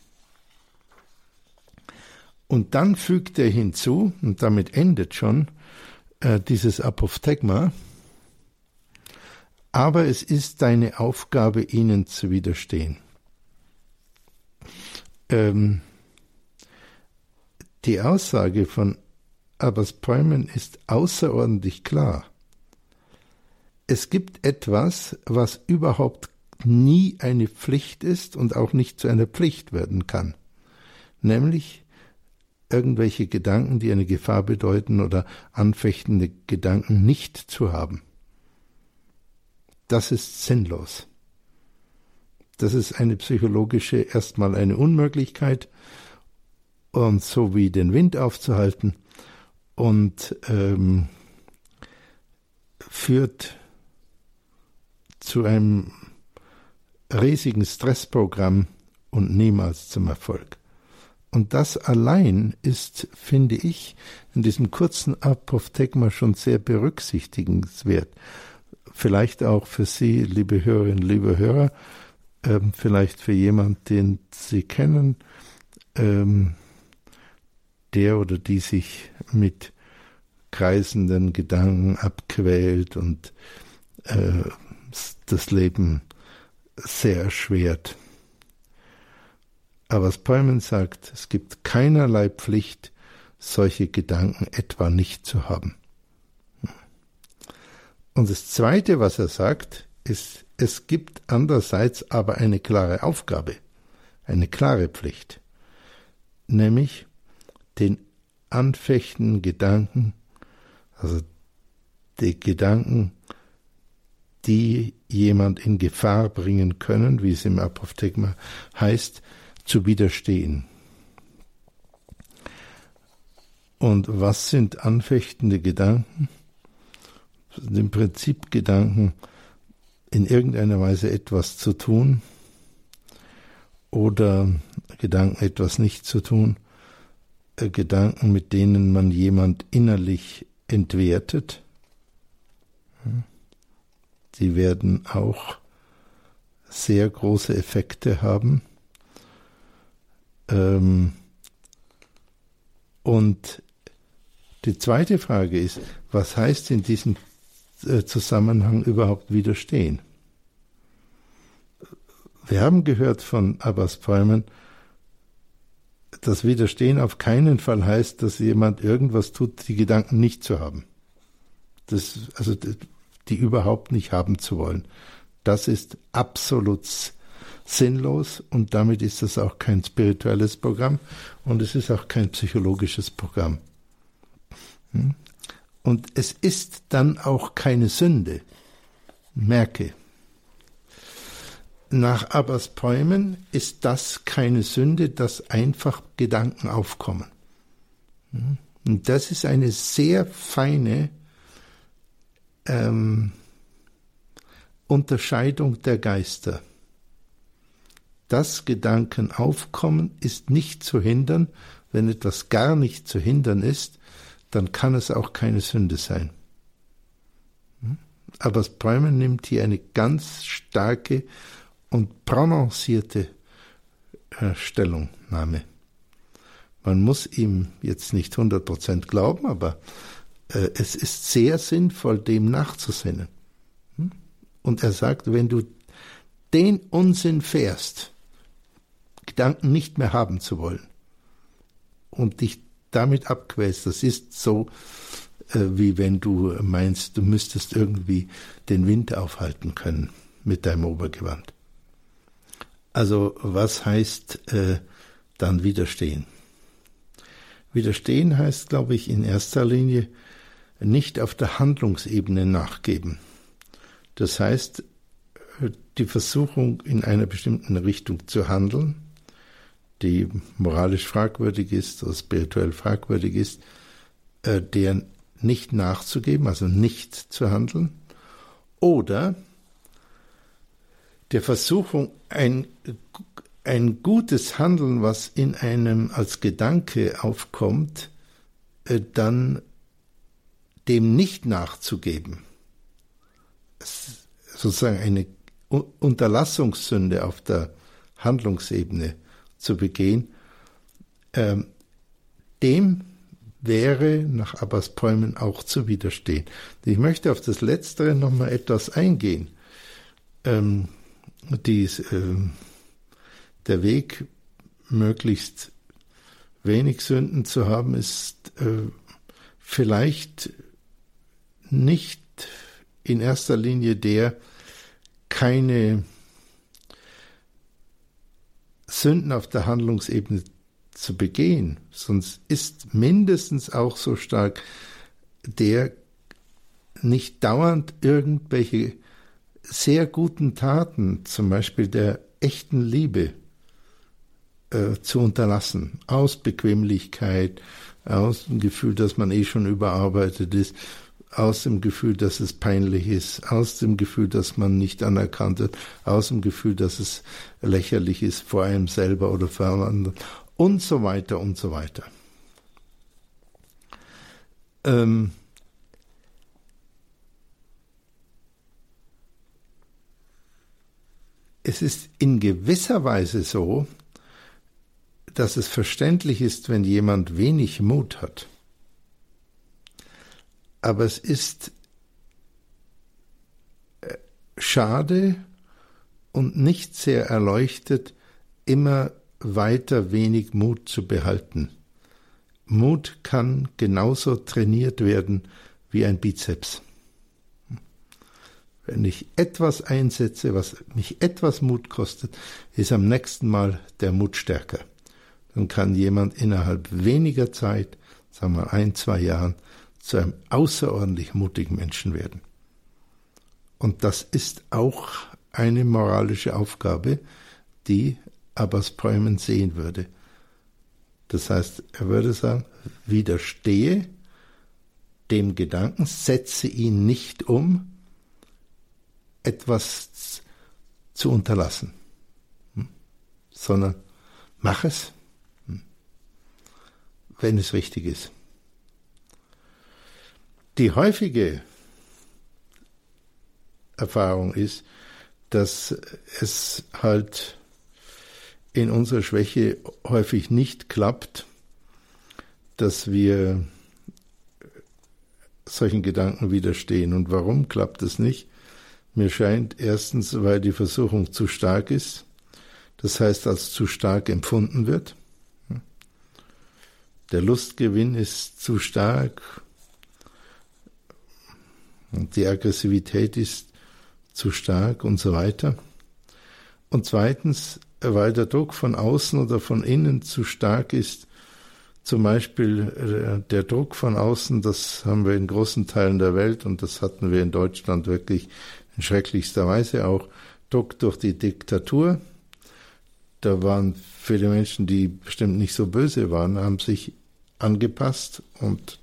Und dann fügt er hinzu, und damit endet schon äh, dieses Apophthegma, aber es ist deine Aufgabe, ihnen zu widerstehen. Ähm, die Aussage von Abbas Päumen ist außerordentlich klar. Es gibt etwas, was überhaupt nie eine Pflicht ist und auch nicht zu einer Pflicht werden kann, nämlich irgendwelche Gedanken, die eine Gefahr bedeuten oder anfechtende Gedanken nicht zu haben. Das ist sinnlos. Das ist eine psychologische erstmal eine Unmöglichkeit und so wie den Wind aufzuhalten und ähm, führt zu einem riesigen Stressprogramm und niemals zum Erfolg. Und das allein ist, finde ich, in diesem kurzen Apophthegma schon sehr berücksichtigenswert. Vielleicht auch für Sie, liebe Hörerinnen, liebe Hörer, ähm, vielleicht für jemand, den Sie kennen, ähm, der oder die sich mit kreisenden Gedanken abquält und äh, das Leben sehr erschwert. Aber was Peumann sagt, es gibt keinerlei Pflicht, solche Gedanken etwa nicht zu haben. Und das Zweite, was er sagt, ist, es gibt andererseits aber eine klare Aufgabe, eine klare Pflicht, nämlich den anfechtenden Gedanken, also die Gedanken, die jemand in Gefahr bringen können, wie es im Apophthegma heißt, zu widerstehen. Und was sind anfechtende Gedanken? Im Prinzip Gedanken, in irgendeiner Weise etwas zu tun oder Gedanken, etwas nicht zu tun, äh, Gedanken, mit denen man jemand innerlich entwertet. Sie werden auch sehr große Effekte haben. Ähm, und die zweite Frage ist, was heißt in diesem äh, Zusammenhang überhaupt widerstehen? Wir haben gehört von Abbas Päumen, dass Widerstehen auf keinen Fall heißt, dass jemand irgendwas tut, die Gedanken nicht zu haben. Das, also, die überhaupt nicht haben zu wollen. Das ist absolut sinnlos und damit ist das auch kein spirituelles Programm und es ist auch kein psychologisches Programm. Hm? Und es ist dann auch keine Sünde. Merke. Nach Abbas Poemen ist das keine Sünde, dass einfach Gedanken aufkommen. Hm? Und das ist eine sehr feine ähm, Unterscheidung der Geister. Dass Gedanken aufkommen, ist nicht zu hindern. Wenn etwas gar nicht zu hindern ist, dann kann es auch keine Sünde sein. Hm? Aber Bäumen nimmt hier eine ganz starke und prononcierte äh, Stellungnahme. Man muss ihm jetzt nicht 100% glauben, aber äh, es ist sehr sinnvoll, dem nachzusinnen. Hm? Und er sagt, wenn du den Unsinn fährst, Gedanken nicht mehr haben zu wollen und dich damit abquälst, das ist so, äh, wie wenn du meinst, du müsstest irgendwie den Wind aufhalten können mit deinem Obergewand. Also was heißt äh, dann widerstehen? Widerstehen heißt, glaube ich, in erster Linie nicht auf der Handlungsebene nachgeben. Das heißt, die Versuchung in einer bestimmten Richtung zu handeln, die moralisch fragwürdig ist oder spirituell fragwürdig ist, äh, der nicht nachzugeben, also nicht zu handeln, oder der Versuchung, ein, ein gutes Handeln, was in einem als Gedanke aufkommt, äh, dann dem nicht nachzugeben. sozusagen eine Unterlassungssünde auf der Handlungsebene zu begehen, ähm, dem wäre nach Abbas Päumen auch zu widerstehen. Ich möchte auf das Letztere nochmal etwas eingehen. Ähm, dies, äh, der Weg, möglichst wenig Sünden zu haben, ist äh, vielleicht nicht in erster Linie der, keine Sünden auf der Handlungsebene zu begehen, sonst ist mindestens auch so stark der nicht dauernd irgendwelche sehr guten Taten, zum Beispiel der echten Liebe, äh, zu unterlassen, aus Bequemlichkeit, aus dem Gefühl, dass man eh schon überarbeitet ist, aus dem Gefühl, dass es peinlich ist, aus dem Gefühl, dass man nicht anerkannt wird, aus dem Gefühl, dass es lächerlich ist vor einem selber oder vor anderen. Und so weiter und so weiter. Ähm, es ist in gewisser Weise so, dass es verständlich ist, wenn jemand wenig Mut hat aber es ist äh, schade und nicht sehr erleuchtet, immer weiter wenig Mut zu behalten. Mut kann genauso trainiert werden wie ein Bizeps. Wenn ich etwas einsetze, was mich etwas Mut kostet, ist am nächsten Mal der Mut stärker. Dann kann jemand innerhalb weniger Zeit, sagen wir ein, zwei Jahren, zu einem außerordentlich mutigen Menschen werden. Und das ist auch eine moralische Aufgabe, die Abbas Päumen sehen würde. Das heißt, er würde sagen, widerstehe dem Gedanken, setze ihn nicht um, etwas zu unterlassen, hm? sondern mach es, hm? wenn es richtig ist. Die häufige Erfahrung ist, dass es halt in unserer Schwäche häufig nicht klappt, dass wir solchen Gedanken widerstehen. Und warum klappt es nicht? Mir scheint erstens, weil die Versuchung zu stark ist, das heißt als zu stark empfunden wird. Der Lustgewinn ist zu stark die Aggressivität ist zu stark und so weiter. Und zweitens, weil der Druck von außen oder von innen zu stark ist, zum Beispiel äh, der Druck von außen, das haben wir in großen Teilen der Welt und das hatten wir in Deutschland wirklich in schrecklichster Weise auch, Druck durch die Diktatur. Da waren viele Menschen, die bestimmt nicht so böse waren, haben sich angepasst und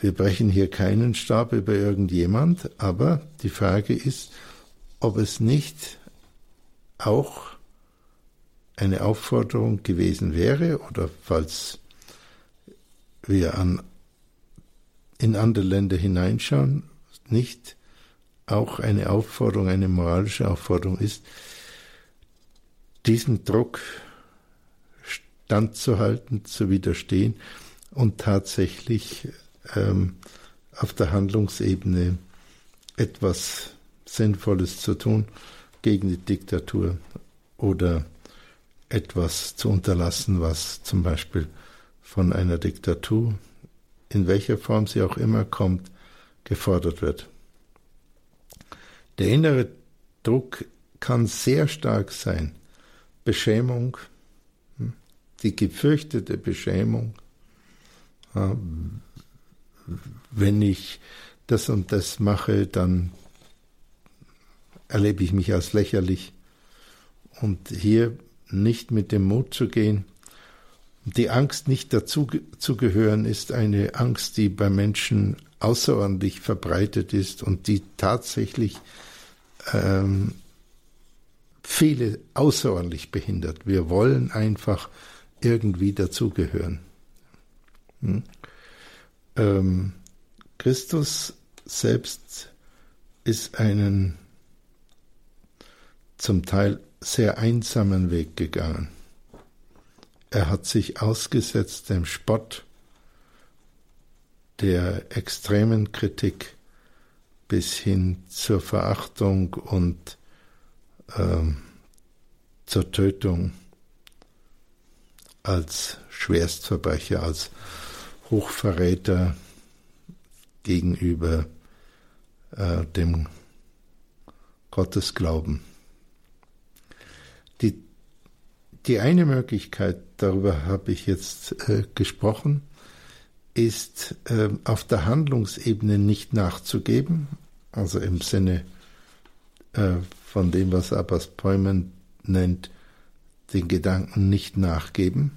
wir brechen hier keinen Stab über irgendjemand, aber die Frage ist, ob es nicht auch eine Aufforderung gewesen wäre oder falls wir an, in andere Länder hineinschauen, nicht auch eine Aufforderung, eine moralische Aufforderung ist, diesem Druck standzuhalten, zu widerstehen und tatsächlich ähm, auf der Handlungsebene etwas Sinnvolles zu tun gegen die Diktatur oder etwas zu unterlassen, was zum Beispiel von einer Diktatur, in welcher Form sie auch immer kommt, gefordert wird. Der innere Druck kann sehr stark sein. Beschämung, hm, die gefürchtete Beschämung, wenn ich das und das mache, dann erlebe ich mich als lächerlich. Und hier nicht mit dem Mut zu gehen. Die Angst, nicht dazu zu gehören, ist eine Angst, die bei Menschen außerordentlich verbreitet ist und die tatsächlich ähm, viele außerordentlich behindert. Wir wollen einfach irgendwie dazugehören. Hm? Ähm, Christus selbst ist einen zum Teil sehr einsamen Weg gegangen. Er hat sich ausgesetzt dem Spott, der extremen Kritik bis hin zur Verachtung und ähm, zur Tötung als Schwerstverbrecher, als Hochverräter gegenüber äh, dem Gottesglauben. Die, die eine Möglichkeit, darüber habe ich jetzt äh, gesprochen, ist äh, auf der Handlungsebene nicht nachzugeben, also im Sinne äh, von dem, was Abbas Peumann nennt, den Gedanken nicht nachgeben.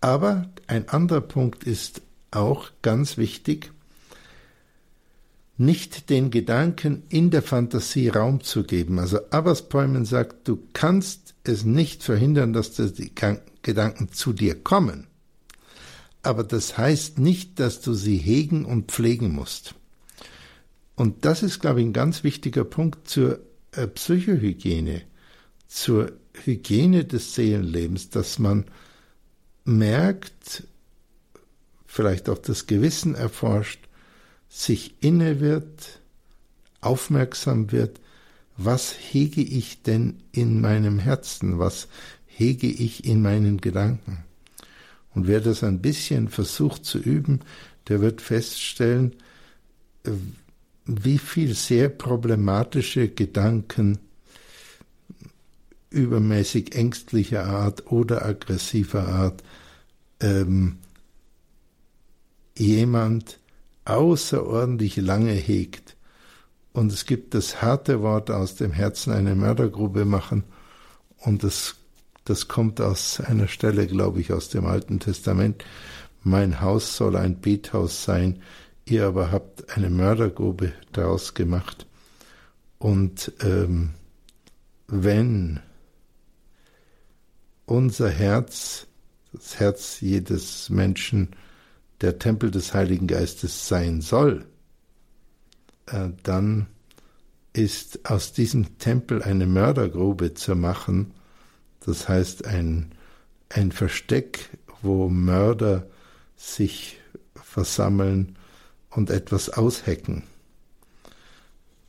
Aber ein anderer Punkt ist auch ganz wichtig, nicht den Gedanken in der Fantasie Raum zu geben. Also Abbas Peumann sagt, du kannst es nicht verhindern, dass die Gedanken zu dir kommen. Aber das heißt nicht, dass du sie hegen und pflegen musst. Und das ist, glaube ich, ein ganz wichtiger Punkt zur äh, Psychohygiene, zur Hygiene des Seelenlebens, dass man merkt, vielleicht auch das Gewissen erforscht, sich inne wird, aufmerksam wird, was hege ich denn in meinem Herzen, was hege ich in meinen Gedanken. Und wer das ein bisschen versucht zu üben, der wird feststellen, wie viel sehr problematische Gedanken übermäßig ängstlicher Art oder aggressiver Art ähm, jemand außerordentlich lange hegt. Und es gibt das harte Wort aus dem Herzen eine Mördergrube machen und das, das kommt aus einer Stelle, glaube ich, aus dem Alten Testament. Mein Haus soll ein Bethaus sein, ihr aber habt eine Mördergrube daraus gemacht. Und ähm, wenn unser Herz, das Herz jedes Menschen, der Tempel des Heiligen Geistes sein soll, äh, dann ist aus diesem Tempel eine Mördergrube zu machen, das heißt ein, ein Versteck, wo Mörder sich versammeln und etwas aushecken,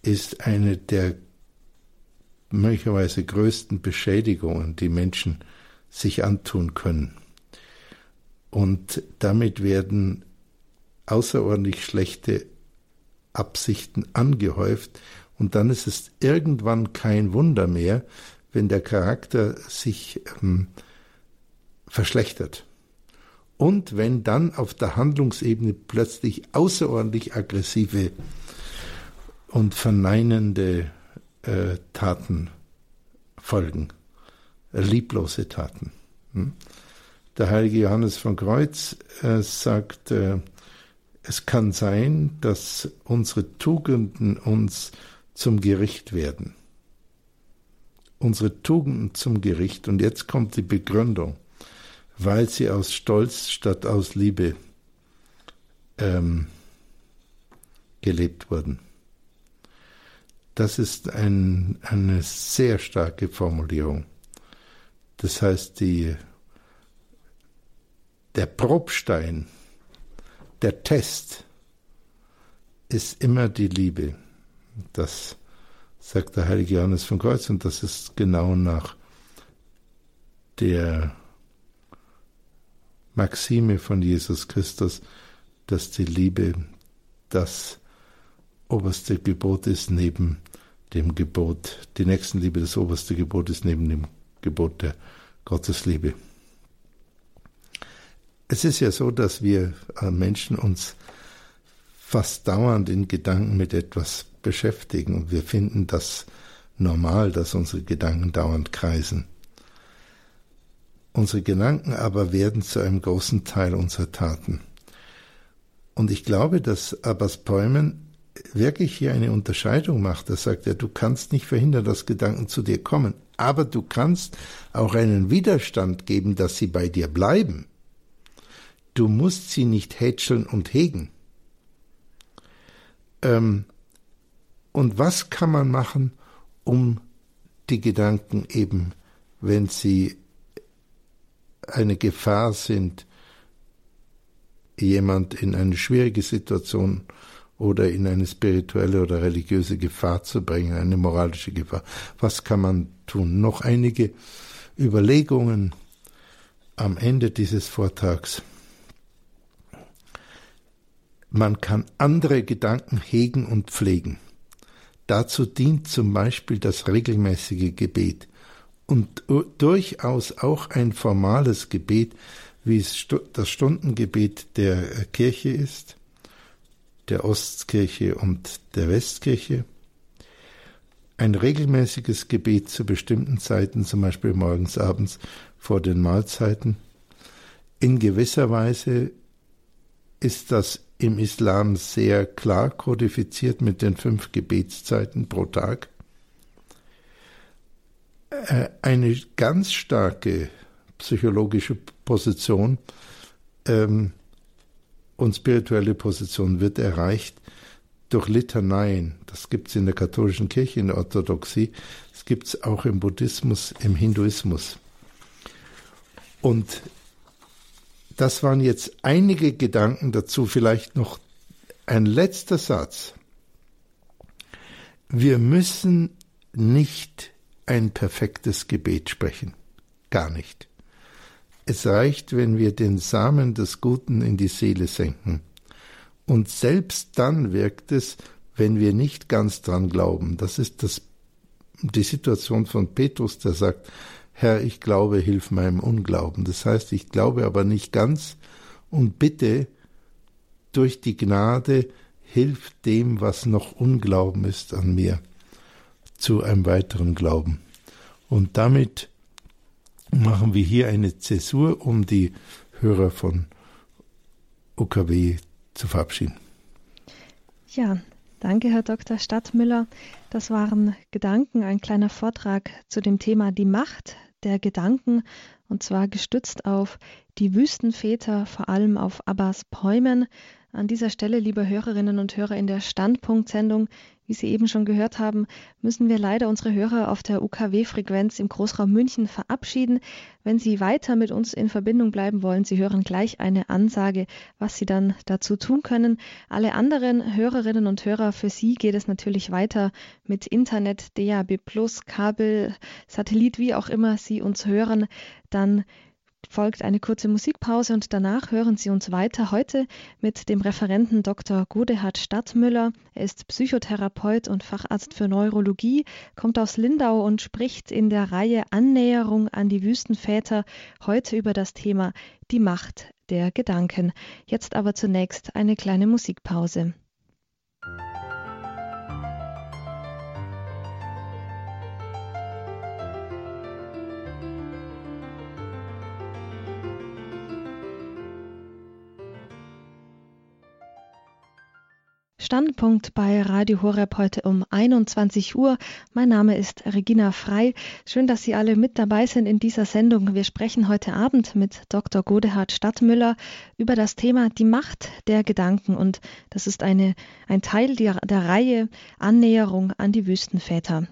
ist eine der möglicherweise größten Beschädigungen, die Menschen sich antun können. Und damit werden außerordentlich schlechte Absichten angehäuft und dann ist es irgendwann kein Wunder mehr, wenn der Charakter sich ähm, verschlechtert. Und wenn dann auf der Handlungsebene plötzlich außerordentlich aggressive und verneinende äh, Taten folgen, äh, lieblose Taten. Hm? Der heilige Johannes von Kreuz äh, sagt, äh, es kann sein, dass unsere Tugenden uns zum Gericht werden. Unsere Tugenden zum Gericht. Und jetzt kommt die Begründung, weil sie aus Stolz statt aus Liebe ähm, gelebt wurden. Das ist ein, eine sehr starke Formulierung. Das heißt, die der Probstein, der Test ist immer die Liebe. Das sagt der heilige Johannes von Kreuz und das ist genau nach der Maxime von Jesus Christus, dass die Liebe das oberste Gebot ist neben dem Gebot, die Nächstenliebe das oberste Gebot ist neben dem Gebot der Gottesliebe. Es ist ja so, dass wir äh, Menschen uns fast dauernd in Gedanken mit etwas beschäftigen und wir finden das normal, dass unsere Gedanken dauernd kreisen. Unsere Gedanken aber werden zu einem großen Teil unserer Taten. Und ich glaube, dass Abbas Peumen wirklich hier eine Unterscheidung macht. Er sagt ja, du kannst nicht verhindern, dass Gedanken zu dir kommen, aber du kannst auch einen Widerstand geben, dass sie bei dir bleiben. Du musst sie nicht hätscheln und hegen. Ähm, und was kann man machen, um die Gedanken eben, wenn sie eine Gefahr sind, jemand in eine schwierige Situation oder in eine spirituelle oder religiöse Gefahr zu bringen, eine moralische Gefahr. Was kann man tun? Noch einige Überlegungen am Ende dieses Vortrags. Man kann andere Gedanken hegen und pflegen. Dazu dient zum Beispiel das regelmäßige Gebet und durchaus auch ein formales Gebet, wie es das Stundengebet der Kirche ist, der Ostkirche und der Westkirche. Ein regelmäßiges Gebet zu bestimmten Zeiten, zum Beispiel morgens, abends vor den Mahlzeiten. In gewisser Weise ist das im Islam sehr klar kodifiziert mit den fünf Gebetszeiten pro Tag. Äh, eine ganz starke psychologische Position ähm, und spirituelle Position wird erreicht durch Litaneien. Das gibt es in der katholischen Kirche, in der Orthodoxie. Das gibt es auch im Buddhismus, im Hinduismus. Und das waren jetzt einige Gedanken dazu, vielleicht noch ein letzter Satz. Wir müssen nicht ein perfektes Gebet sprechen. Gar nicht. Es reicht, wenn wir den Samen des Guten in die Seele senken. Und selbst dann wirkt es, wenn wir nicht ganz dran glauben. Das ist das, die Situation von Petrus, der sagt, Herr, ich glaube, hilf meinem Unglauben. Das heißt, ich glaube aber nicht ganz und bitte durch die Gnade hilf dem, was noch Unglauben ist an mir, zu einem weiteren Glauben. Und damit machen wir hier eine Zäsur, um die Hörer von UKW zu verabschieden. Ja, danke, Herr Dr. Stadtmüller. Das waren Gedanken, ein kleiner Vortrag zu dem Thema die Macht der Gedanken, und zwar gestützt auf die Wüstenväter, vor allem auf Abbas Päumen. An dieser Stelle, liebe Hörerinnen und Hörer in der Standpunktsendung, wie Sie eben schon gehört haben, müssen wir leider unsere Hörer auf der UKW-Frequenz im Großraum München verabschieden. Wenn Sie weiter mit uns in Verbindung bleiben wollen, Sie hören gleich eine Ansage, was Sie dann dazu tun können. Alle anderen Hörerinnen und Hörer, für Sie geht es natürlich weiter mit Internet, DAB+, Kabel, Satellit, wie auch immer Sie uns hören. Dann folgt eine kurze Musikpause und danach hören Sie uns weiter heute mit dem Referenten Dr. Godehard Stadtmüller. Er ist Psychotherapeut und Facharzt für Neurologie, kommt aus Lindau und spricht in der Reihe Annäherung an die Wüstenväter heute über das Thema die Macht der Gedanken. Jetzt aber zunächst eine kleine Musikpause. Standpunkt bei Radio Horeb heute um 21 Uhr. Mein Name ist Regina Frei. Schön, dass Sie alle mit dabei sind in dieser Sendung. Wir sprechen heute Abend mit Dr. Godehard Stadtmüller über das Thema die Macht der Gedanken. Und das ist eine, ein Teil der, der Reihe Annäherung an die Wüstenväter.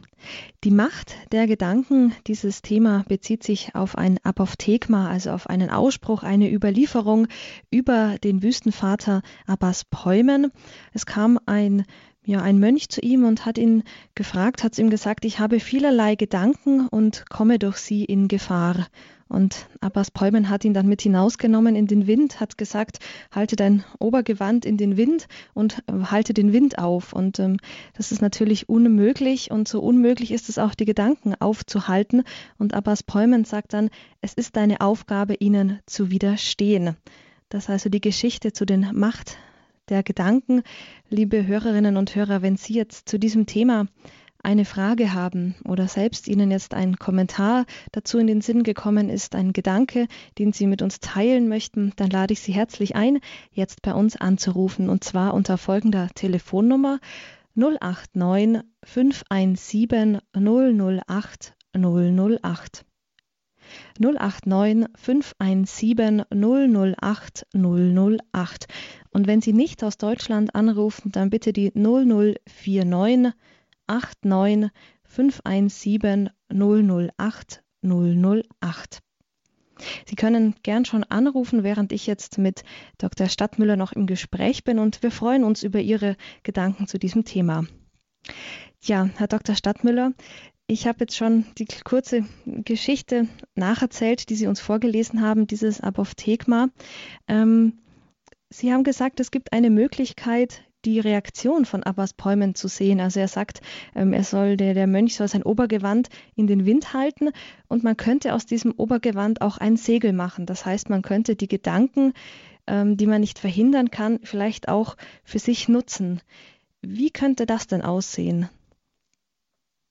Die Macht der Gedanken, dieses Thema bezieht sich auf ein Apophthegma, also auf einen Ausspruch, eine Überlieferung über den Wüstenvater Abbas Päumen. Es kam ein ja, ein Mönch zu ihm und hat ihn gefragt, hat ihm gesagt, ich habe vielerlei Gedanken und komme durch sie in Gefahr. Und Abbas Päumen hat ihn dann mit hinausgenommen in den Wind, hat gesagt, halte dein Obergewand in den Wind und äh, halte den Wind auf. Und ähm, das ist natürlich unmöglich und so unmöglich ist es auch, die Gedanken aufzuhalten. Und Abbas Päumen sagt dann, es ist deine Aufgabe, ihnen zu widerstehen. Das ist also die Geschichte zu den Macht der Gedanken. Liebe Hörerinnen und Hörer, wenn Sie jetzt zu diesem Thema eine Frage haben oder selbst Ihnen jetzt ein Kommentar dazu in den Sinn gekommen ist, ein Gedanke, den Sie mit uns teilen möchten, dann lade ich Sie herzlich ein, jetzt bei uns anzurufen und zwar unter folgender Telefonnummer 089 517 008 008. 089 517 008 008. Und wenn Sie nicht aus Deutschland anrufen, dann bitte die 0049 89 517 008 008. Sie können gern schon anrufen, während ich jetzt mit Dr. Stadtmüller noch im Gespräch bin und wir freuen uns über Ihre Gedanken zu diesem Thema. Ja, Herr Dr. Stadtmüller, ich habe jetzt schon die kurze Geschichte nacherzählt, die Sie uns vorgelesen haben, dieses Apophthegma. Ähm, Sie haben gesagt, es gibt eine Möglichkeit, die Reaktion von Abbas Päumen zu sehen. Also er sagt, ähm, er soll, der, der Mönch soll sein Obergewand in den Wind halten und man könnte aus diesem Obergewand auch ein Segel machen. Das heißt, man könnte die Gedanken, ähm, die man nicht verhindern kann, vielleicht auch für sich nutzen. Wie könnte das denn aussehen?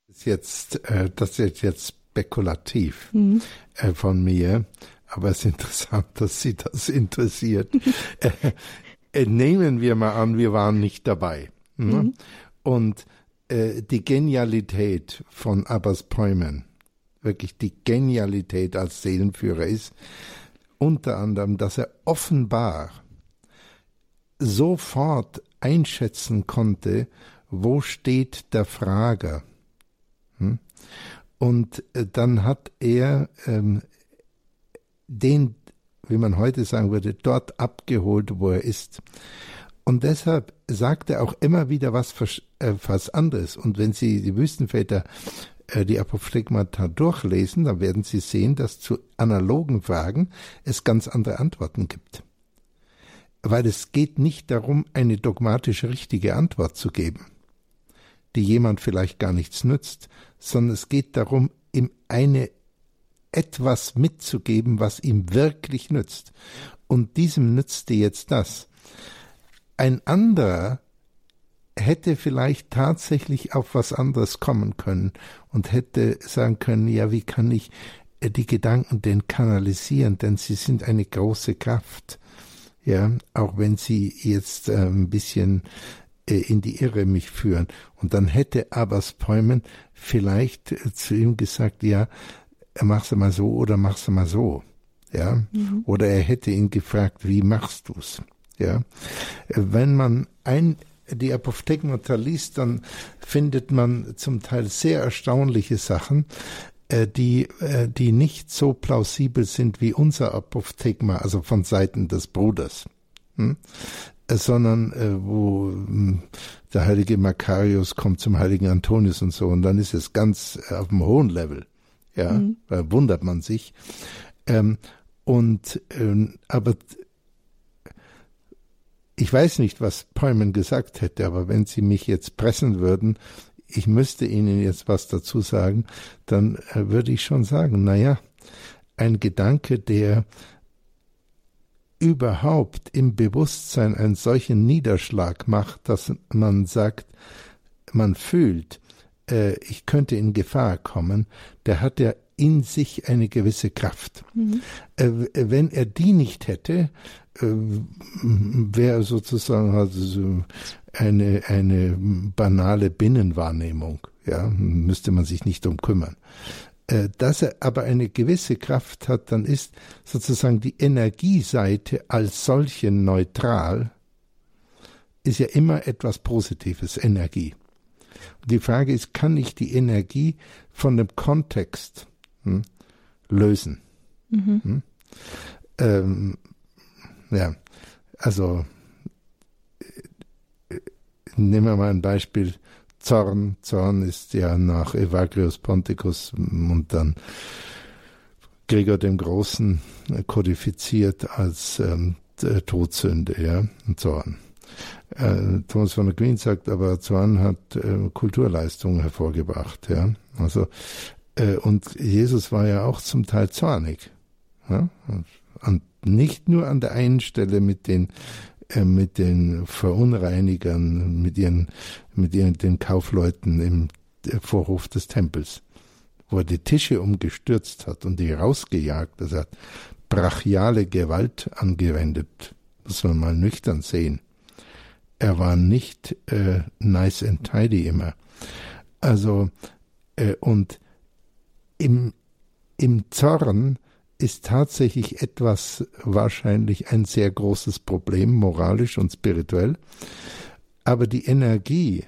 Das ist jetzt, äh, das ist jetzt spekulativ mhm. äh, von mir, aber es ist interessant, dass Sie das interessiert. Äh, nehmen wir mal an, wir waren nicht dabei. Ne? Mhm. Und äh, die Genialität von Abbas Päumen, wirklich die Genialität als Seelenführer ist, unter anderem, dass er offenbar sofort einschätzen konnte, wo steht der Frager. Hm? Und äh, dann hat er ähm, den wie man heute sagen würde, dort abgeholt, wo er ist. Und deshalb sagt er auch immer wieder was, äh, was anderes. Und wenn Sie die Wüstenväter äh, die Apophthegmata durchlesen, dann werden Sie sehen, dass zu analogen Fragen es ganz andere Antworten gibt. Weil es geht nicht darum, eine dogmatisch richtige Antwort zu geben, die jemand vielleicht gar nichts nützt, sondern es geht darum, ihm eine etwas mitzugeben, was ihm wirklich nützt. Und diesem nützte jetzt das. Ein anderer hätte vielleicht tatsächlich auf was anderes kommen können und hätte sagen können, ja, wie kann ich äh, die Gedanken denn kanalisieren, denn sie sind eine große Kraft. Ja, auch wenn sie jetzt äh, ein bisschen äh, in die Irre mich führen. Und dann hätte Abbas Päumen vielleicht zu ihm gesagt, ja, machst du mal so oder machst du mal so. Ja. Mhm. Oder er hätte ihn gefragt, wie machst du's? Ja. Wenn man ein die Apophthegmata liest, dann findet man zum Teil sehr erstaunliche Sachen, äh, die, äh, die nicht so plausibel sind wie unser Apophthegma, also von Seiten des Bruders. Hm? Äh, sondern wo hm, der heilige Makarius kommt zum heiligen Antonius und so, und dann ist es ganz auf einem hohen Level ja, mhm. da wundert man sich. Ähm, und ähm, aber ich weiß nicht, was Päumen gesagt hätte, aber wenn Sie mich jetzt pressen würden, ich müsste Ihnen jetzt was dazu sagen, dann äh, würde ich schon sagen, na ja, ein Gedanke, der überhaupt im Bewusstsein einen solchen Niederschlag macht, dass man sagt, man fühlt, äh, ich könnte in Gefahr kommen, der hat ja in sich eine gewisse Kraft. Mhm. Äh, wenn er die nicht hätte, äh, wäre sozusagen also eine, eine banale Binnenwahrnehmung. Ja, müsste man sich nicht drum kümmern. Äh, dass er aber eine gewisse Kraft hat, dann ist sozusagen die Energieseite als solche neutral, ist ja immer etwas Positives, Energie. Die Frage ist, kann ich die Energie von dem Kontext hm, lösen? Mhm. Hm? Ähm, ja, also nehmen wir mal ein Beispiel. Zorn. Zorn ist ja nach Evagrius Ponticus und dann Gregor dem Großen kodifiziert als ähm, Todsünde, ja, Zorn. Äh, Thomas von Aquin sagt, aber Zorn hat äh, Kulturleistungen hervorgebracht. Ja? Also, äh, und Jesus war ja auch zum Teil zornig. Ja? Und nicht nur an der einen Stelle mit den äh, mit den Verunreinigern, mit ihren, mit ihren, den Kaufleuten im Vorhof des Tempels, wo er die Tische umgestürzt hat und die rausgejagt, also hat brachiale Gewalt angewendet, muss man mal nüchtern sehen er war nicht äh, nice and tidy immer. Also, äh, und im, im Zorn ist tatsächlich etwas wahrscheinlich ein sehr großes Problem, moralisch und spirituell. Aber die Energie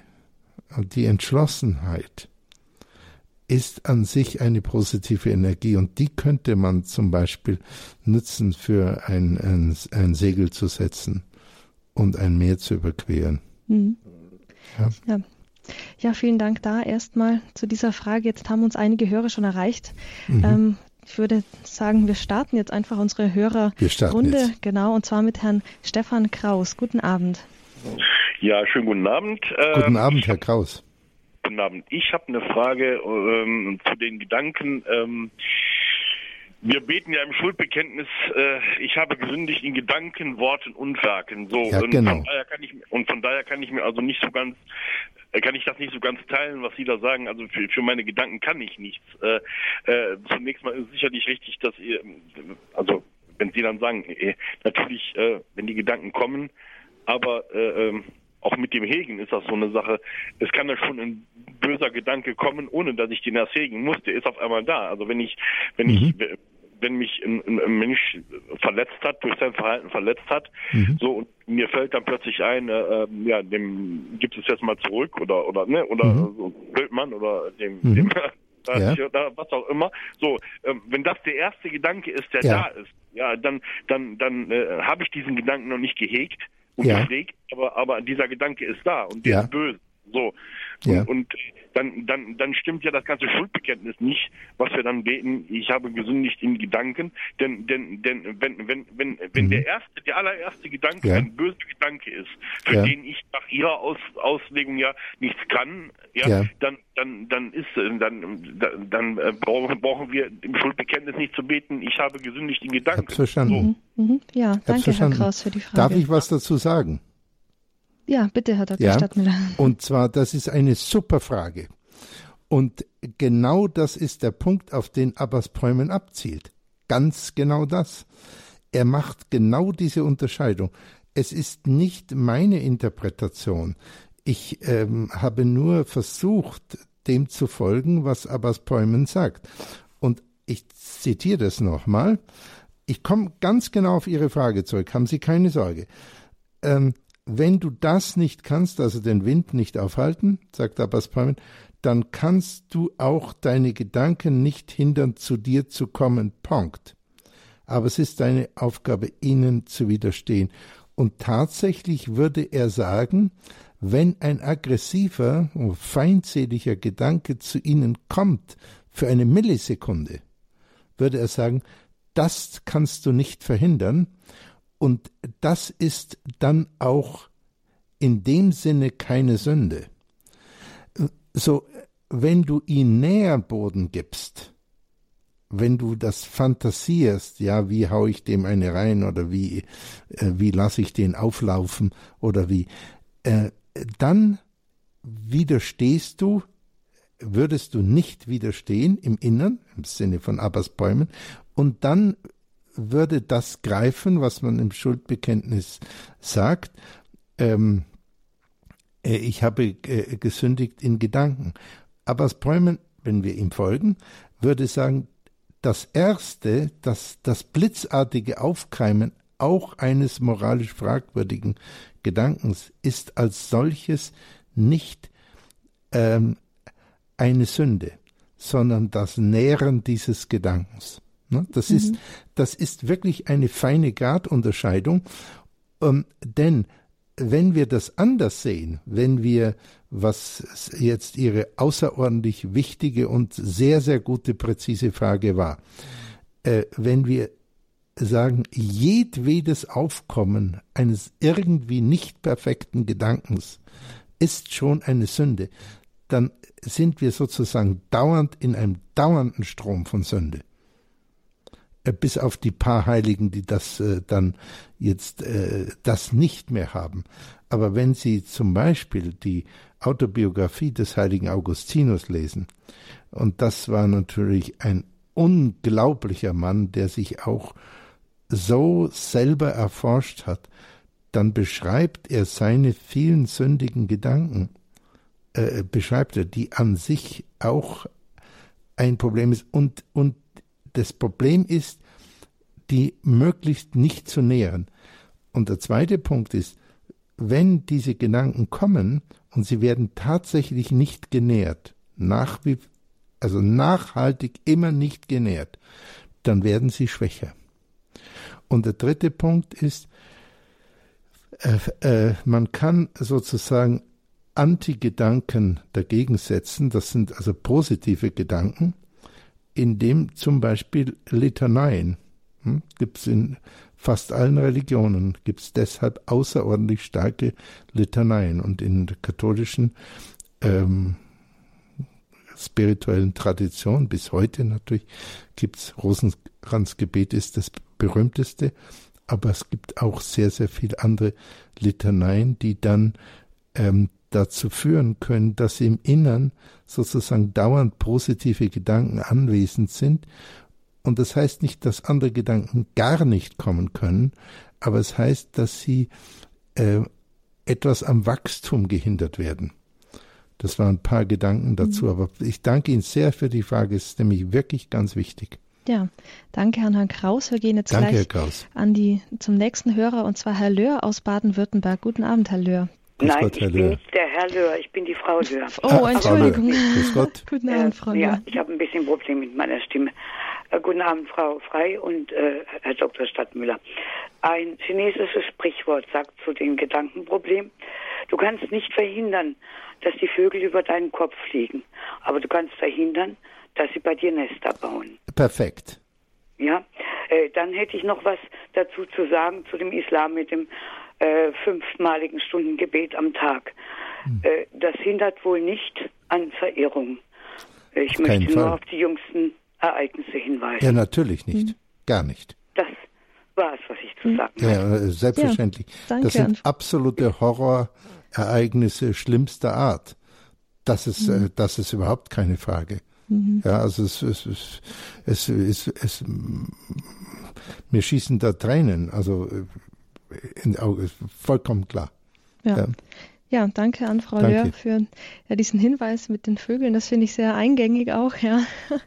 und die Entschlossenheit ist an sich eine positive Energie und die könnte man zum Beispiel nutzen, für ein, ein, ein Segel zu setzen und ein Meer zu überqueren. Mhm. Ja. ja. Ja, vielen Dank da erstmal zu dieser Frage. Jetzt haben uns einige Hörer schon erreicht. Mhm. Ähm, ich würde sagen, wir starten jetzt einfach unsere Hörerrunde, genau, und zwar mit Herrn Stefan Kraus. Guten Abend. Ja, schönen guten Abend. Guten ähm, Abend, Herr Kraus. Guten Abend. Ich habe eine Frage ähm, zu den Gedanken. Ähm, wir beten ja im Schuldbekenntnis, äh, ich habe gesündigt in Gedanken, Worten und Werken. So, ja, und, genau. von daher kann ich, und von daher kann ich mir also nicht so ganz, äh, kann ich das nicht so ganz teilen, was Sie da sagen. Also für, für meine Gedanken kann ich nichts. Äh, äh, zunächst mal ist es sicherlich richtig, dass ihr, also wenn Sie dann sagen, äh, natürlich, äh, wenn die Gedanken kommen, aber äh, ähm, auch mit dem Hegen ist das so eine Sache. Es kann ja schon ein böser Gedanke kommen, ohne dass ich den erst hegen muss. Der ist auf einmal da. Also wenn ich, wenn mhm. ich, wenn mich ein, ein, Mensch verletzt hat, durch sein Verhalten verletzt hat, mhm. so und mir fällt dann plötzlich ein, äh, ähm, ja, dem gibt es jetzt mal zurück oder oder ne oder mhm. so oder dem, mhm. dem ja. oder was auch immer. So, ähm, wenn das der erste Gedanke ist, der ja. da ist, ja, dann dann dann äh, habe ich diesen Gedanken noch nicht gehegt und ja. gepflegt, aber, aber dieser Gedanke ist da und der ist böse. So. Und, ja. und dann, dann, dann stimmt ja das ganze Schuldbekenntnis nicht, was wir dann beten, ich habe gesündigt in Gedanken, denn, denn, denn, wenn, wenn, wenn, wenn mhm. der erste, der allererste Gedanke ja. ein böser Gedanke ist, für ja. den ich nach ihrer Aus, Auslegung ja nichts kann, ja, ja. dann, dann, dann ist, dann, dann, dann äh, brauchen, brauchen wir im Schuldbekenntnis nicht zu beten, ich habe gesündigt in Gedanken. Hab's verstanden. So. Mhm. Ja, danke, Herr Kraus, für die Frage. Darf ich was dazu sagen? Ja, bitte, Herr Dr. Ja, Stadtmüller. Und zwar, das ist eine super Frage. Und genau das ist der Punkt, auf den Abbas Päumen abzielt. Ganz genau das. Er macht genau diese Unterscheidung. Es ist nicht meine Interpretation. Ich ähm, habe nur versucht, dem zu folgen, was Abbas Päumen sagt. Und ich zitiere das nochmal. Ich komme ganz genau auf Ihre Frage zurück. Haben Sie keine Sorge. Ähm, wenn du das nicht kannst, also den Wind nicht aufhalten, sagt Abbas Palmen, dann kannst du auch deine Gedanken nicht hindern, zu dir zu kommen. Punkt. Aber es ist deine Aufgabe, ihnen zu widerstehen. Und tatsächlich würde er sagen, wenn ein aggressiver, feindseliger Gedanke zu ihnen kommt, für eine Millisekunde, würde er sagen, das kannst du nicht verhindern, und das ist dann auch in dem Sinne keine Sünde. So, wenn du ihm Nährboden gibst, wenn du das fantasierst, ja, wie hau ich dem eine rein oder wie, äh, wie lasse ich den auflaufen oder wie, äh, dann widerstehst du, würdest du nicht widerstehen im Innern, im Sinne von Abbas Bäumen, und dann würde das greifen, was man im Schuldbekenntnis sagt. Ähm, äh, ich habe äh, gesündigt in Gedanken. Aber Bräumen, wenn wir ihm folgen, würde sagen, das Erste, das, das blitzartige Aufkeimen auch eines moralisch fragwürdigen Gedankens ist als solches nicht ähm, eine Sünde, sondern das Nähren dieses Gedankens. Ne? Das, mhm. ist, das ist wirklich eine feine Gradunterscheidung, ähm, denn wenn wir das anders sehen, wenn wir, was jetzt Ihre außerordentlich wichtige und sehr, sehr gute, präzise Frage war, äh, wenn wir sagen, jedwedes Aufkommen eines irgendwie nicht perfekten Gedankens ist schon eine Sünde, dann sind wir sozusagen dauernd in einem dauernden Strom von Sünde. Äh, bis auf die paar Heiligen, die das äh, dann jetzt äh, das nicht mehr haben. Aber wenn Sie zum Beispiel die Autobiografie des heiligen Augustinus lesen, und das war natürlich ein unglaublicher Mann, der sich auch so selber erforscht hat, dann beschreibt er seine vielen sündigen Gedanken, äh, beschreibt er, die an sich auch ein Problem ist und, und das Problem ist, die möglichst nicht zu nähren. Und der zweite Punkt ist, wenn diese Gedanken kommen und sie werden tatsächlich nicht genährt, nach wie, also nachhaltig immer nicht genährt, dann werden sie schwächer. Und der dritte Punkt ist, äh, äh, man kann sozusagen Anti-Gedanken dagegen setzen, das sind also positive Gedanken, indem zum Beispiel Litaneien, hm, gibt es in fast allen Religionen, gibt es deshalb außerordentlich starke Litaneien und in der katholischen ähm, spirituellen Tradition bis heute natürlich gibt's Rosenkranzgebet ist das berühmteste, aber es gibt auch sehr, sehr viele andere Litaneien, die dann ähm, dazu führen können, dass im Innern sozusagen dauernd positive Gedanken anwesend sind. Und das heißt nicht, dass andere Gedanken gar nicht kommen können, aber es heißt, dass sie äh, etwas am Wachstum gehindert werden. Das waren ein paar Gedanken dazu, mhm. aber ich danke Ihnen sehr für die Frage, es ist nämlich wirklich ganz wichtig. Ja, danke an Herrn Kraus. Wir gehen jetzt danke, gleich an die, zum nächsten Hörer und zwar Herr Löhr aus Baden-Württemberg. Guten Abend, Herr Löhr. Grüß Nein, Gott, ich bin nicht der Herr Löhr, ich bin die Frau Löhr. Oh, ah, Entschuldigung. Grüß Gott. Guten Abend, Frau Löhr. Ja, ich habe ein bisschen Problem mit meiner Stimme. Äh, guten Abend, Frau Frei und äh, Herr Dr. Stadtmüller. Ein chinesisches Sprichwort sagt zu dem Gedankenproblem, du kannst nicht verhindern, dass die Vögel über deinen Kopf fliegen, aber du kannst verhindern, dass sie bei dir Nester bauen. Perfekt. Ja, äh, dann hätte ich noch was dazu zu sagen zu dem Islam mit dem äh, fünfmaligen Stundengebet am Tag. Hm. Äh, das hindert wohl nicht an Verehrung. Ich auf möchte nur Fall. auf die jüngsten Ereignisse hinweisen. Ja, natürlich nicht. Hm. Gar nicht. Das war es, was ich zu hm. sagen habe. Ja, äh, selbstverständlich. Ja, das sind absolute Horrorereignisse schlimmster Art. Das ist, mhm. äh, das ist überhaupt keine Frage. Mhm. Ja, also es, es, es, es, es, es, mir schießen da Tränen, also äh, in vollkommen klar. Ja. ja. Ja, danke an Frau danke. Löhr für ja, diesen Hinweis mit den Vögeln. Das finde ich sehr eingängig auch, ja, mhm.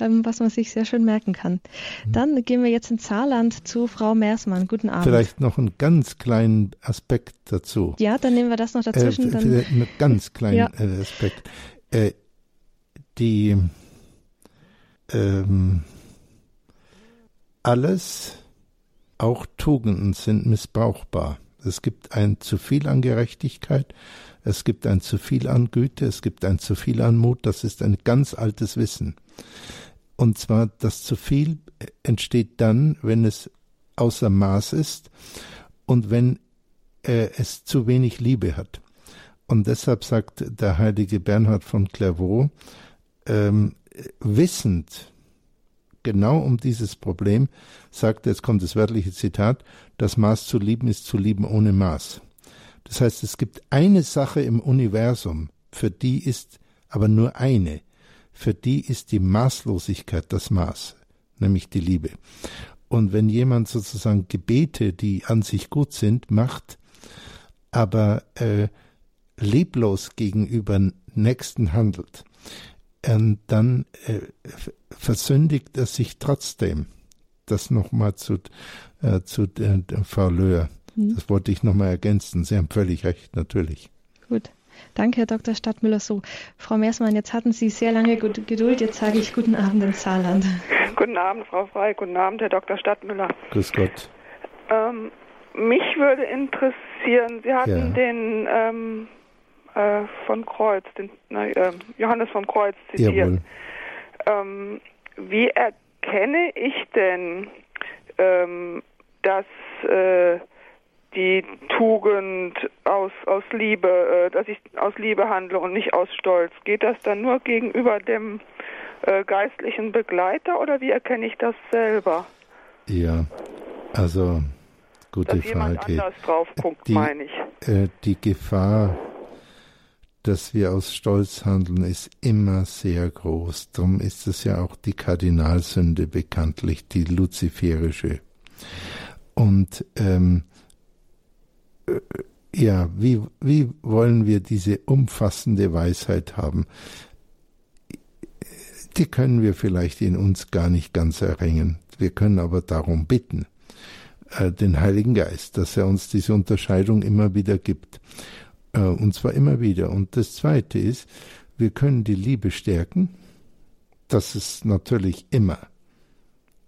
ähm, was man sich sehr schön merken kann. Mhm. Dann gehen wir jetzt ins Saarland zu Frau Meersmann. Guten Abend. Vielleicht noch einen ganz kleinen Aspekt dazu. Ja, dann nehmen wir das noch dazwischen. Äh, einen ganz kleinen ja. Äh, Aspekt. Äh, die ähm, alles, auch Tugenden sind missbrauchbar. Es gibt ein zu viel an Gerechtigkeit, es gibt ein zu viel an Güte, es gibt ein zu viel an Mut, das ist ein ganz altes Wissen. Und zwar, das zu viel entsteht dann, wenn es außer Maß ist und wenn äh, es zu wenig Liebe hat. Und deshalb sagt der heilige Bernhard von Clairvaux, ähm, wissend genau um dieses Problem, sagt, jetzt kommt das wörtliche Zitat, das Maß zu lieben ist zu lieben ohne Maß. Das heißt, es gibt eine Sache im Universum, für die ist aber nur eine, für die ist die Maßlosigkeit das Maß, nämlich die Liebe. Und wenn jemand sozusagen Gebete, die an sich gut sind, macht, aber äh, leblos gegenüber Nächsten handelt, und dann äh, versündigt er sich trotzdem. Das nochmal zu, äh, zu äh, Frau Löhr. Mhm. Das wollte ich nochmal ergänzen. Sie haben völlig recht, natürlich. Gut. Danke, Herr Dr. Stadtmüller. So, Frau Meersmann, jetzt hatten Sie sehr lange Geduld. Jetzt sage ich guten Abend ins Saarland. Guten Abend, Frau Frei. Guten Abend, Herr Dr. Stadtmüller. Grüß Gott. Ähm, mich würde interessieren, Sie hatten ja. den ähm, äh, von Kreuz, den, äh, Johannes vom Kreuz zitiert. Ähm, wie erkenne ich denn, ähm, dass äh, die Tugend aus, aus Liebe, äh, dass ich aus Liebe handle und nicht aus Stolz? Geht das dann nur gegenüber dem äh, geistlichen Begleiter oder wie erkenne ich das selber? Ja, also gute Dass Frage. Jemand anders drauf guckt, die, meine ich. Äh, die Gefahr dass wir aus Stolz handeln, ist immer sehr groß. Darum ist es ja auch die Kardinalsünde bekanntlich, die luziferische. Und ähm, äh, ja, wie, wie wollen wir diese umfassende Weisheit haben? die können wir vielleicht in uns gar nicht ganz erringen. Wir können aber darum bitten, äh, den Heiligen Geist, dass er uns diese Unterscheidung immer wieder gibt. Äh, und zwar immer wieder. Und das Zweite ist, wir können die Liebe stärken. Das ist natürlich immer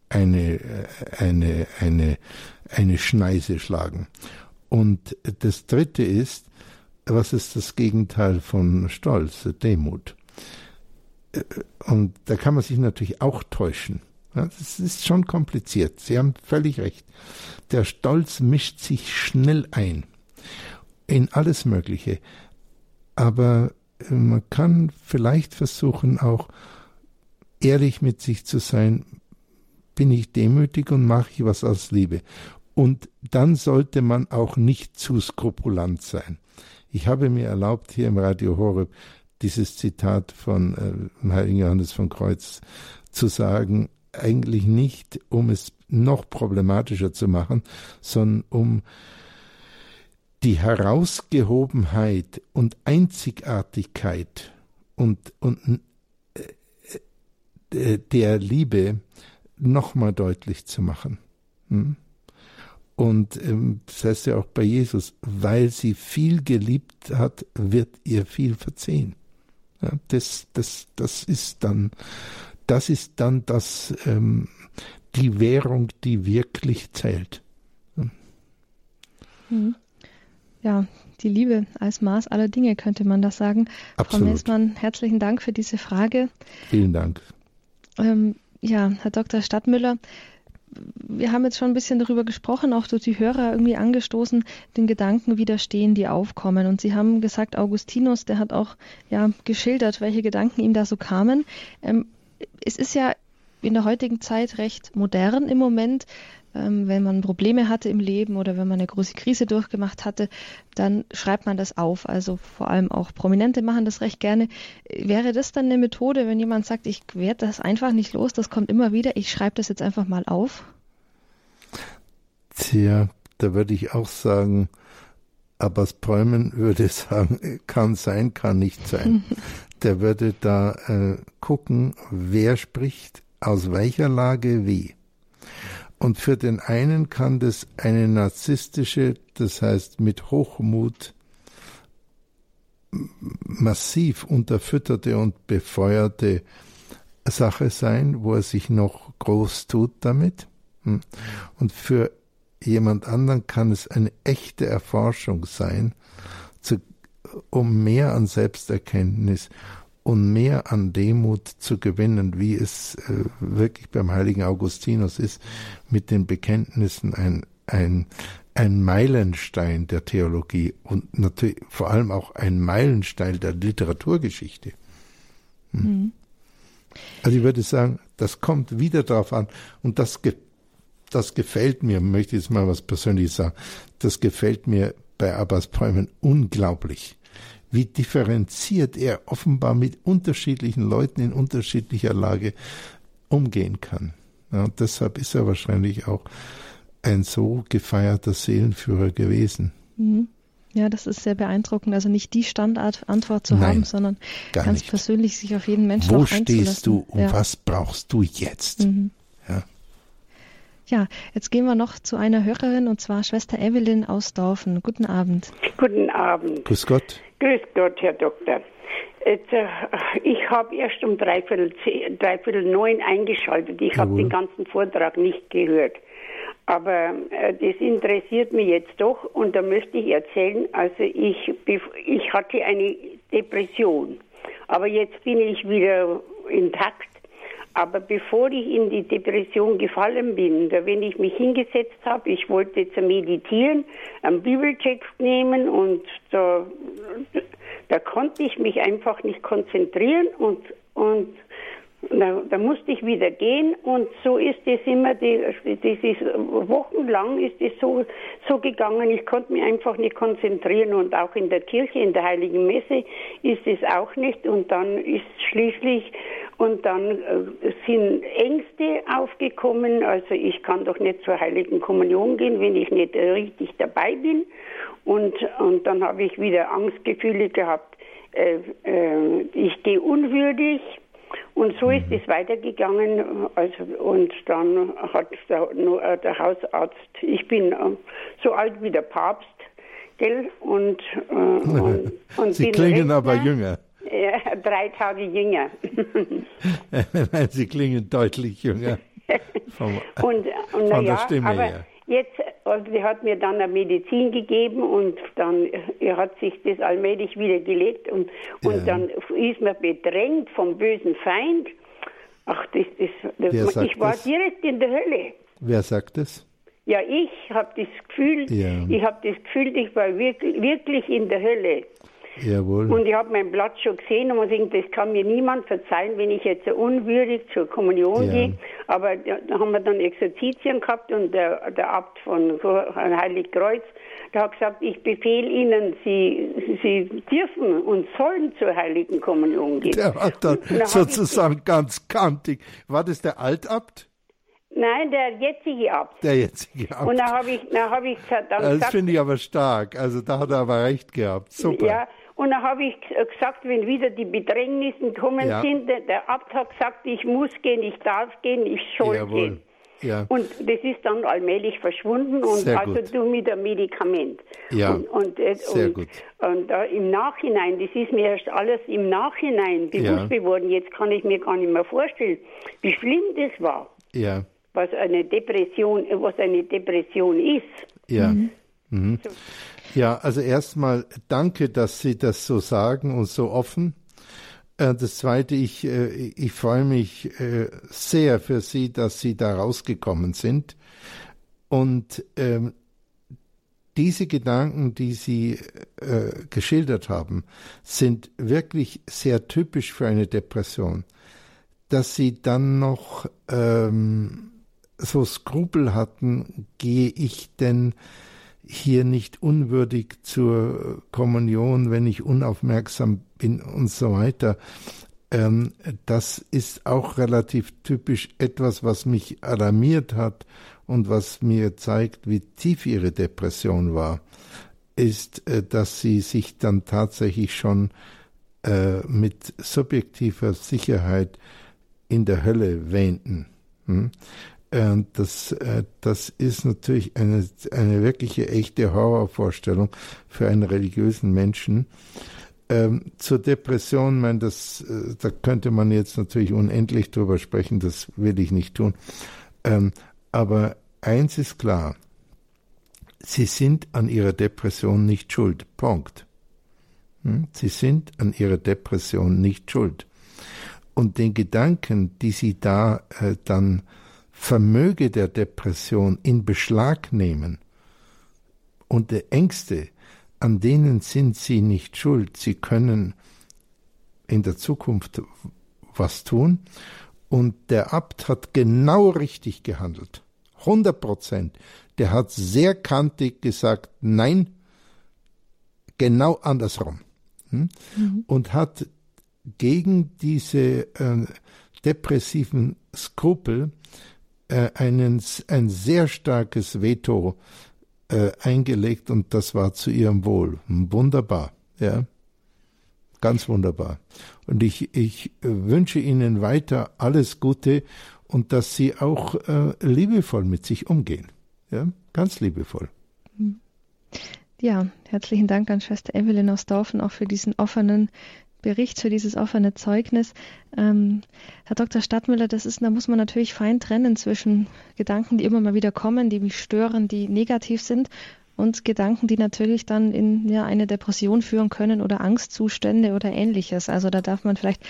eine, äh, eine, eine, eine Schneise schlagen. Und das Dritte ist, was ist das Gegenteil von Stolz, Demut? Und da kann man sich natürlich auch täuschen. das ist schon kompliziert. Sie haben völlig recht. Der Stolz mischt sich schnell ein in alles Mögliche. Aber äh, man kann vielleicht versuchen, auch ehrlich mit sich zu sein. Bin ich demütig und mache ich was aus Liebe? Und dann sollte man auch nicht zu skrupulant sein. Ich habe mir erlaubt, hier im Radio Horeb dieses Zitat von äh, Heiligen Johannes von Kreuz zu sagen, eigentlich nicht, um es noch problematischer zu machen, sondern um die Herausgehobenheit und Einzigartigkeit und, und äh, äh der Liebe nochmal deutlich zu machen. Hm? Und ähm, das heißt ja auch bei Jesus, weil sie viel geliebt hat, wird ihr viel verziehen. Ja, das, das, das ist dann, das ist dann das, ähm, die Währung, die wirklich zählt. Mhm. Ja, die Liebe als Maß aller Dinge, könnte man das sagen. Absolut. Frau Messmann, herzlichen Dank für diese Frage. Vielen Dank. Ähm, ja, Herr Dr. Stadtmüller, wir haben jetzt schon ein bisschen darüber gesprochen, auch durch die Hörer irgendwie angestoßen, den Gedanken widerstehen, die aufkommen. Und Sie haben gesagt, Augustinus, der hat auch ja geschildert, welche Gedanken ihm da so kamen. Ähm, es ist ja in der heutigen Zeit recht modern im Moment, ähm, wenn man Probleme hatte im Leben oder wenn man eine große Krise durchgemacht hatte, dann schreibt man das auf. Also vor allem auch Prominente machen das recht gerne. Wäre das dann eine Methode, wenn jemand sagt, ich werde das einfach nicht los, das kommt immer wieder, ich schreibe das jetzt einfach mal auf? Tja, da würde ich auch sagen, Abbas Bäumen würde sagen, kann sein, kann nicht sein. Der würde da äh, gucken, wer spricht, aus welcher Lage wie. Und für den einen kann das eine narzisstische, das heißt mit Hochmut massiv unterfütterte und befeuerte Sache sein, wo er sich noch groß tut damit. Hm. Und für jemand anderen kann es eine echte Erforschung sein, zu, um mehr an Selbsterkenntnis und mehr an Demut zu gewinnen, wie es äh, wirklich beim heiligen Augustinus ist, mit den Bekenntnissen ein, ein, ein Meilenstein der Theologie und natürlich vor allem auch ein Meilenstein der Literaturgeschichte. Hm. Mhm. Also ich würde sagen, das kommt wieder darauf an und das, das gefällt mir, möchte ich jetzt mal was Persönliches sagen, das gefällt mir bei Abbas Bäumen unglaublich wie differenziert er offenbar mit unterschiedlichen Leuten in unterschiedlicher Lage umgehen kann. Ja, und deshalb ist er wahrscheinlich auch ein so gefeierter Seelenführer gewesen. Mhm. Ja, das ist sehr beeindruckend. Also nicht die Standardantwort zu Nein, haben, sondern ganz nicht. persönlich sich auf jeden Menschen Wo stehst du und ja. was brauchst du jetzt? Mhm. Ja. Jetzt gehen wir noch zu einer Hörerin und zwar Schwester Evelyn aus Dorfen. Guten Abend. Guten Abend. Grüß Gott. Grüß Gott, Herr Doktor. Jetzt, äh, ich habe erst um dreiviertel, dreiviertel neun eingeschaltet. Ich habe den ganzen Vortrag nicht gehört. Aber äh, das interessiert mich jetzt doch und da möchte ich erzählen, also ich, ich hatte eine Depression, aber jetzt bin ich wieder intakt aber bevor ich in die Depression gefallen bin, da wenn ich mich hingesetzt habe, ich wollte zu meditieren, einen Bibeltext nehmen und da, da konnte ich mich einfach nicht konzentrieren und, und da, da, musste ich wieder gehen und so ist es immer, die, das ist, wochenlang ist es so, so gegangen, ich konnte mich einfach nicht konzentrieren und auch in der Kirche, in der Heiligen Messe ist es auch nicht. Und dann ist schließlich und dann äh, sind Ängste aufgekommen, also ich kann doch nicht zur Heiligen Kommunion gehen, wenn ich nicht äh, richtig dabei bin. Und, und dann habe ich wieder Angstgefühle gehabt, äh, äh ich gehe unwürdig Und so ist es weitergegangen. Also, und dann hat der, äh, der Hausarzt, ich bin äh, so alt wie der Papst, gell? Und, äh, und, und Sie klingen Rechner, aber jünger. Ja, drei Tage jünger. Sie klingen deutlich jünger. Vom, und, und von ja, der Stimme aber her. Jetzt, also die hat mir dann eine Medizin gegeben und dann er hat sich das allmählich wieder gelegt und, und ja. dann ist man bedrängt vom bösen Feind. Ach, das, das, das ich war das? direkt in der Hölle. Wer sagt das? Ja, ich habe das Gefühl, ja. ich habe das Gefühl, ich war wirklich, wirklich in der Hölle. Jawohl. Und ich habe meinen Platz schon gesehen und muss sagen, das kann mir niemand verzeihen, wenn ich jetzt unwürdig zur Kommunion ja. gehe. Aber da haben wir dann Exerzitien gehabt und der, der Abt von Heiligkreuz, der hat gesagt, ich befehle Ihnen, Sie, Sie dürfen und sollen zur Heiligen Kommunion gehen. Der war dann, dann sozusagen ganz kantig. War das der Altabt? Nein, der jetzige Abt. Der jetzige Abt. Und da habe ich, da habe ich dann das gesagt. Das finde ich aber stark. Also da hat er aber recht gehabt. Super. Ja, und dann habe ich gesagt, wenn wieder die Bedrängnisse kommen ja. sind, der Abt hat gesagt, ich muss gehen, ich darf gehen, ich soll Jawohl. gehen. Ja. Und das ist dann allmählich verschwunden und Sehr also gut. du mit dem Medikament. Ja. Und, und, äh, Sehr und, gut. Und äh, im Nachhinein, das ist mir erst alles im Nachhinein bewusst ja. geworden. Jetzt kann ich mir gar nicht mehr vorstellen, wie schlimm das war. Ja. Was eine Depression, was eine Depression ist. Ja. Mhm. Mhm. Ja, also erstmal danke, dass Sie das so sagen und so offen. Äh, das Zweite, ich, äh, ich freue mich äh, sehr für Sie, dass Sie da rausgekommen sind. Und ähm, diese Gedanken, die Sie äh, geschildert haben, sind wirklich sehr typisch für eine Depression. Dass Sie dann noch ähm, so Skrupel hatten, gehe ich denn hier nicht unwürdig zur Kommunion, wenn ich unaufmerksam bin und so weiter. Ähm, das ist auch relativ typisch etwas, was mich alarmiert hat und was mir zeigt, wie tief ihre Depression war, ist, äh, dass sie sich dann tatsächlich schon äh, mit subjektiver Sicherheit in der Hölle wähnten. Hm? Und das, äh, das ist natürlich eine, eine wirkliche echte Horrorvorstellung für einen religiösen Menschen. Ähm, zur Depression, mein, das, äh, da könnte man jetzt natürlich unendlich drüber sprechen, das will ich nicht tun. Ähm, aber eins ist klar, Sie sind an Ihrer Depression nicht schuld. Punkt. Hm? Sie sind an Ihrer Depression nicht schuld. Und den Gedanken, die Sie da äh, dann Vermöge der Depression in Beschlag nehmen und die Ängste, an denen sind sie nicht schuld. Sie können in der Zukunft was tun. Und der Abt hat genau richtig gehandelt. 100 Prozent. Der hat sehr kantig gesagt, nein, genau andersrum. Hm? Mhm. Und hat gegen diese äh, depressiven Skrupel äh, einen, ein sehr starkes Veto äh, eingelegt und das war zu ihrem Wohl. Wunderbar, ja. Ganz wunderbar. Und ich, ich wünsche Ihnen weiter alles Gute und dass Sie auch äh, liebevoll mit sich umgehen. Ja, ganz liebevoll. Ja, herzlichen Dank an Schwester Evelyn aus Dorfen auch für diesen offenen Bericht, für dieses offene Zeugnis. Ähm, Herr Dr. Stadtmüller, das ist, da muss man natürlich fein trennen zwischen Gedanken, die immer mal wieder kommen, die mich stören, die negativ sind und Gedanken, die natürlich dann in ja, eine Depression führen können oder Angstzustände oder ähnliches. Also da darf man vielleicht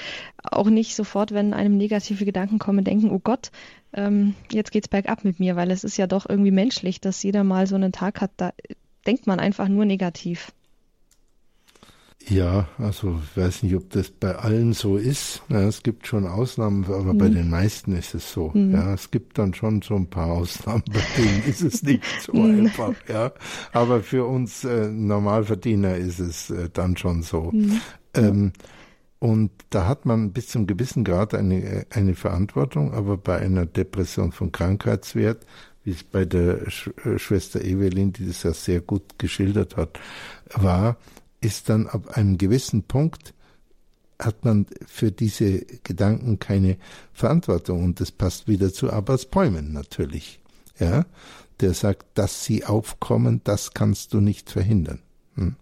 auch nicht sofort, wenn einem negative Gedanken kommen, denken, oh Gott, ähm, jetzt geht's bergab mit mir, weil es ist ja doch irgendwie menschlich, dass jeder mal so einen Tag hat, da denkt man einfach nur negativ. Ja, also ich weiß nicht, ob das bei allen so ist. Ja, es gibt schon Ausnahmen, aber mhm. bei den meisten ist es so. Mhm. Ja, es gibt dann schon so ein paar Ausnahmen, bei denen ist es nicht so mhm. einfach. Ja, aber für uns äh, Normalverdiener ist es äh, dann schon so. Mhm. Ähm, und da hat man bis zum gewissen Grad eine, eine Verantwortung, aber bei einer Depression von Krankheitswert, wie es bei der Sch äh, Schwester Evelyn, die das ja sehr gut geschildert hat, war, ist dann ab einem gewissen Punkt hat man für diese Gedanken keine Verantwortung. Und das passt wieder zu Abbas Bäumen natürlich. Ja, der sagt, dass sie aufkommen, das kannst du nicht verhindern. Hm?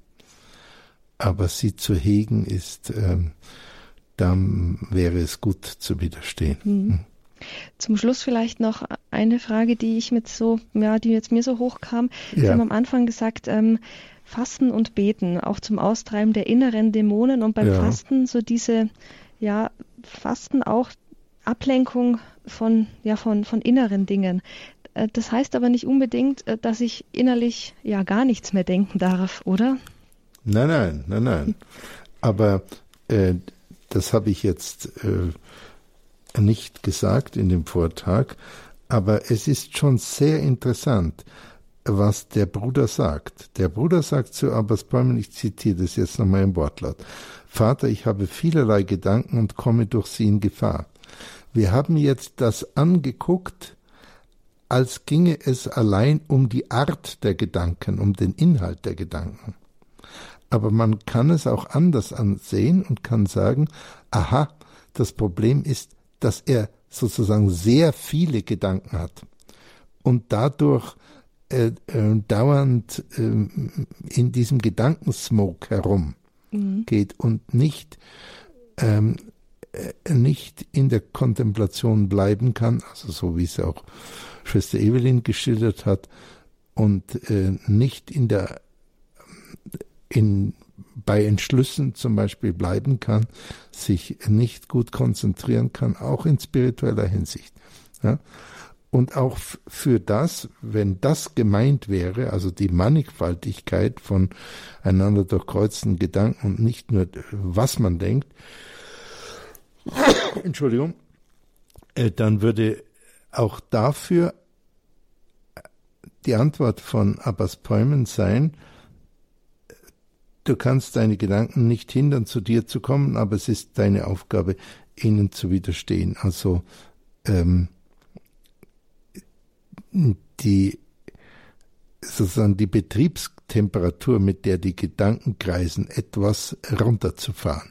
Aber sie zu hegen ist, ähm, dann wäre es gut zu widerstehen. Mhm. Hm? Zum Schluss vielleicht noch eine Frage, die ich mit so, ja, die jetzt mir so hochkam. Ja. Sie haben am Anfang gesagt, ähm, Fasten und Beten, auch zum Austreiben der inneren Dämonen und beim ja. Fasten so diese, ja, Fasten auch Ablenkung von, ja, von, von inneren Dingen. Äh, das heißt aber nicht unbedingt, äh, dass ich innerlich ja gar nichts mehr denken darf, oder? Nein, nein, nein, nein. Aber äh, das habe ich jetzt äh, nicht gesagt in dem Vortrag, aber es ist schon sehr interessant was der Bruder sagt. Der Bruder sagt zu Abbas Bäumen, ich zitiere das jetzt nochmal im Wortlaut, Vater, ich habe vielerlei Gedanken und komme durch sie in Gefahr. Wir haben jetzt das angeguckt, als ginge es allein um die Art der Gedanken, um den Inhalt der Gedanken. Aber man kann es auch anders ansehen und kann sagen, aha, das Problem ist, dass er sozusagen sehr viele Gedanken hat und dadurch äh, äh, dauernd äh, in diesem Gedankensmoke herum mhm. geht und nicht, ähm, äh, nicht in der Kontemplation bleiben kann, also so wie es auch Schwester Evelyn geschildert hat, und äh, nicht in der in bei Entschlüssen zum Beispiel bleiben kann, sich nicht gut konzentrieren kann, auch in spiritueller Hinsicht. Ja? Und auch für das, wenn das gemeint wäre, also die Mannigfaltigkeit von einander durchkreuzten Gedanken und nicht nur, was man denkt, Entschuldigung, äh, dann würde auch dafür die Antwort von Abbas Päumen sein, du kannst deine Gedanken nicht hindern, zu dir zu kommen, aber es ist deine Aufgabe, ihnen zu widerstehen. Also ähm, die sozusagen die Betriebstemperatur, mit der die Gedanken kreisen, etwas runterzufahren.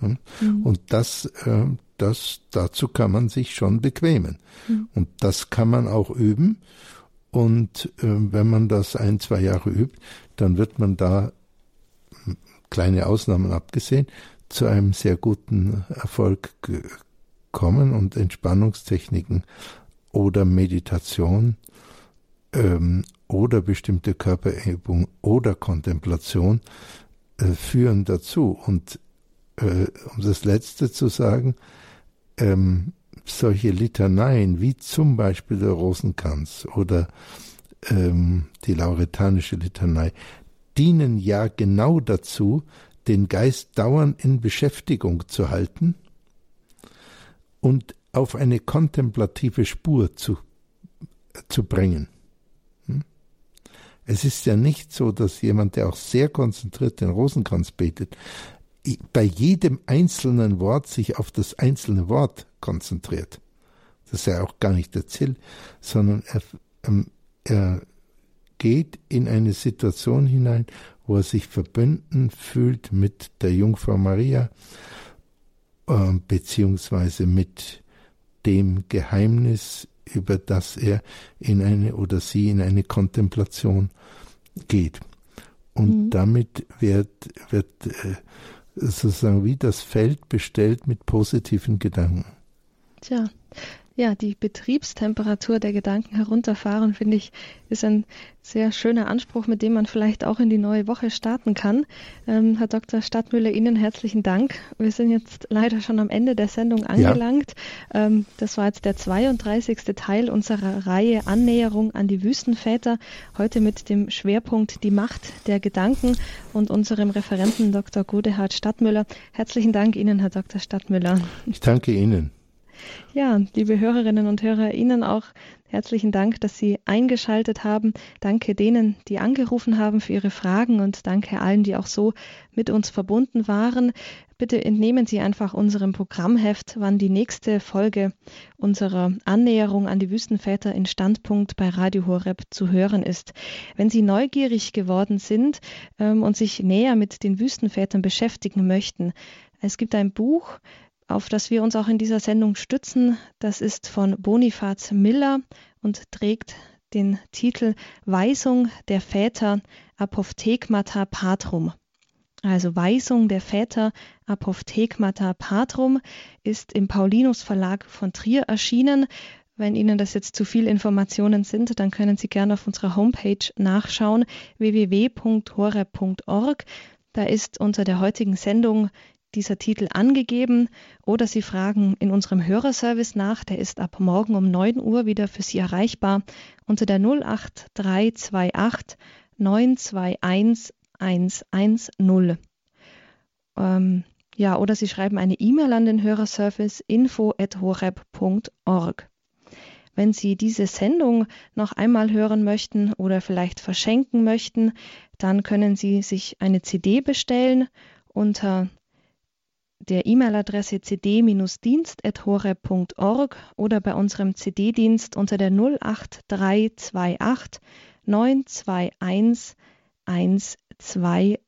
Mhm. Und das, äh, das, dazu kann man sich schon bequemen. Mhm. Und das kann man auch üben. Und äh, wenn man das ein, zwei Jahre übt, dann wird man da, kleine Ausnahmen abgesehen, zu einem sehr guten Erfolg kommen und Entspannungstechniken oder Meditation ähm, oder bestimmte Körperübung oder Kontemplation äh, führen dazu. Und äh, um das Letzte zu sagen, ähm, solche Litaneien wie zum Beispiel der Rosenkranz oder ähm, die lauretanische Litanei dienen ja genau dazu, den Geist dauernd in Beschäftigung zu halten und auf eine kontemplative Spur zu, zu bringen. Hm? Es ist ja nicht so, dass jemand, der auch sehr konzentriert den Rosenkranz betet, bei jedem einzelnen Wort sich auf das einzelne Wort konzentriert. Das ist ja auch gar nicht der Ziel, sondern er, ähm, er geht in eine Situation hinein, wo er sich verbunden fühlt mit der Jungfrau Maria, äh, beziehungsweise mit dem Geheimnis, über das er in eine oder sie in eine Kontemplation geht. Und mhm. damit wird, wird äh, sozusagen wie das Feld bestellt mit positiven Gedanken. Tja, ja, die Betriebstemperatur der Gedanken herunterfahren, finde ich, ist ein sehr schöner Anspruch, mit dem man vielleicht auch in die neue Woche starten kann. Ähm, Herr Dr. Stadtmüller, Ihnen herzlichen Dank. Wir sind jetzt leider schon am Ende der Sendung angelangt. Ja. Ähm, das war jetzt der 32. Teil unserer Reihe Annäherung an die Wüstenväter. Heute mit dem Schwerpunkt die Macht der Gedanken und unserem Referenten Dr. Godehard Stadtmüller. Herzlichen Dank Ihnen, Herr Dr. Stadtmüller. Ich danke Ihnen. Ja, liebe Hörerinnen und Hörer, Ihnen auch herzlichen Dank, dass Sie eingeschaltet haben. Danke denen, die angerufen haben für Ihre Fragen und danke allen, die auch so mit uns verbunden waren. Bitte entnehmen Sie einfach unserem Programmheft, wann die nächste Folge unserer Annäherung an die Wüstenväter in Standpunkt bei Radio Horeb zu hören ist. Wenn Sie neugierig geworden sind ähm, und sich näher mit den Wüstenvätern beschäftigen möchten, Es gibt ein Buch, auf das wir uns auch in dieser Sendung stützen. Das ist von Bonifaz Miller und trägt den Titel Weisung der Väter Apophthegmata Patrum. Also Weisung der Väter Apophthegmata Patrum ist im Paulinus Verlag von Trier erschienen. Wenn Ihnen das jetzt zu viel Informationen sind, dann können Sie gerne auf unserer Homepage nachschauen www.hore.org. Da ist unter der heutigen Sendung dieser Titel angegeben oder Sie fragen in unserem Hörerservice nach, der ist ab morgen um 9 Uhr wieder für Sie erreichbar unter der 08328 921 110. Ähm, ja, oder Sie schreiben eine E-Mail an den Hörerservice info.horeb.org. Wenn Sie diese Sendung noch einmal hören möchten oder vielleicht verschenken möchten, dann können Sie sich eine CD bestellen unter der E-Mail-Adresse cd-dienst.horeb.org oder bei unserem CD-Dienst unter der 08328 921 120.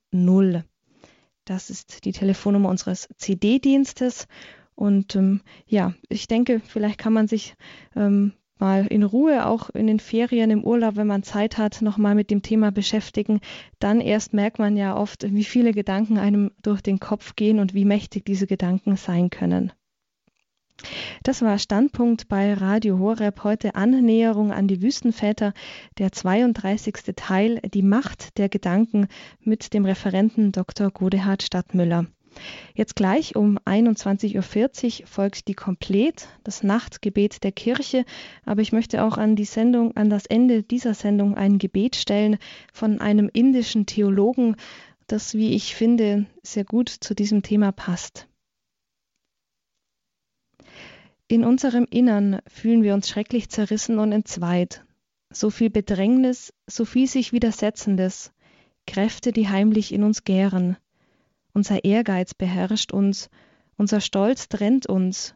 Das ist die Telefonnummer unseres CD-Dienstes. Und ähm, ja, ich denke, vielleicht kann man sich ähm, mal in Ruhe, auch in den Ferien, im Urlaub, wenn man Zeit hat, nochmal mit dem Thema beschäftigen. Dann erst merkt man ja oft, wie viele Gedanken einem durch den Kopf gehen und wie mächtig diese Gedanken sein können. Das war Standpunkt bei Radio Horeb heute Annäherung an die Wüstenväter, der 32. Teil, die Macht der Gedanken mit dem Referenten Dr. Godehard Stadtmüller. Jetzt gleich um 21.40 Uhr folgt die Komplet, das Nachtgebet der Kirche. Aber ich möchte auch an die Sendung, an das Ende dieser Sendung ein Gebet stellen von einem indischen Theologen, das, wie ich finde, sehr gut zu diesem Thema passt. In unserem Innern fühlen wir uns schrecklich zerrissen und entzweit. So viel Bedrängnis, so viel sich Widersetzendes, Kräfte, die heimlich in uns gären. Unser Ehrgeiz beherrscht uns, unser Stolz trennt uns,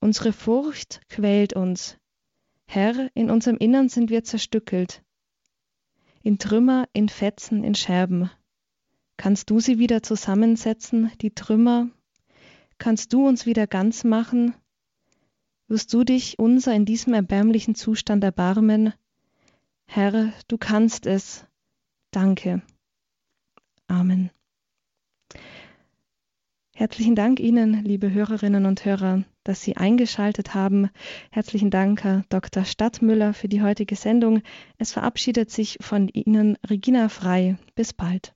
unsere Furcht quält uns. Herr, in unserem Innern sind wir zerstückelt. In Trümmer, in Fetzen, in Scherben. Kannst du sie wieder zusammensetzen, die Trümmer? Kannst du uns wieder ganz machen? Wirst du dich unser in diesem erbärmlichen Zustand erbarmen? Herr, du kannst es. Danke. Amen. Herzlichen Dank Ihnen, liebe Hörerinnen und Hörer, dass Sie eingeschaltet haben. Herzlichen Dank, Herr Dr. Stadtmüller, für die heutige Sendung. Es verabschiedet sich von Ihnen Regina Frei. Bis bald.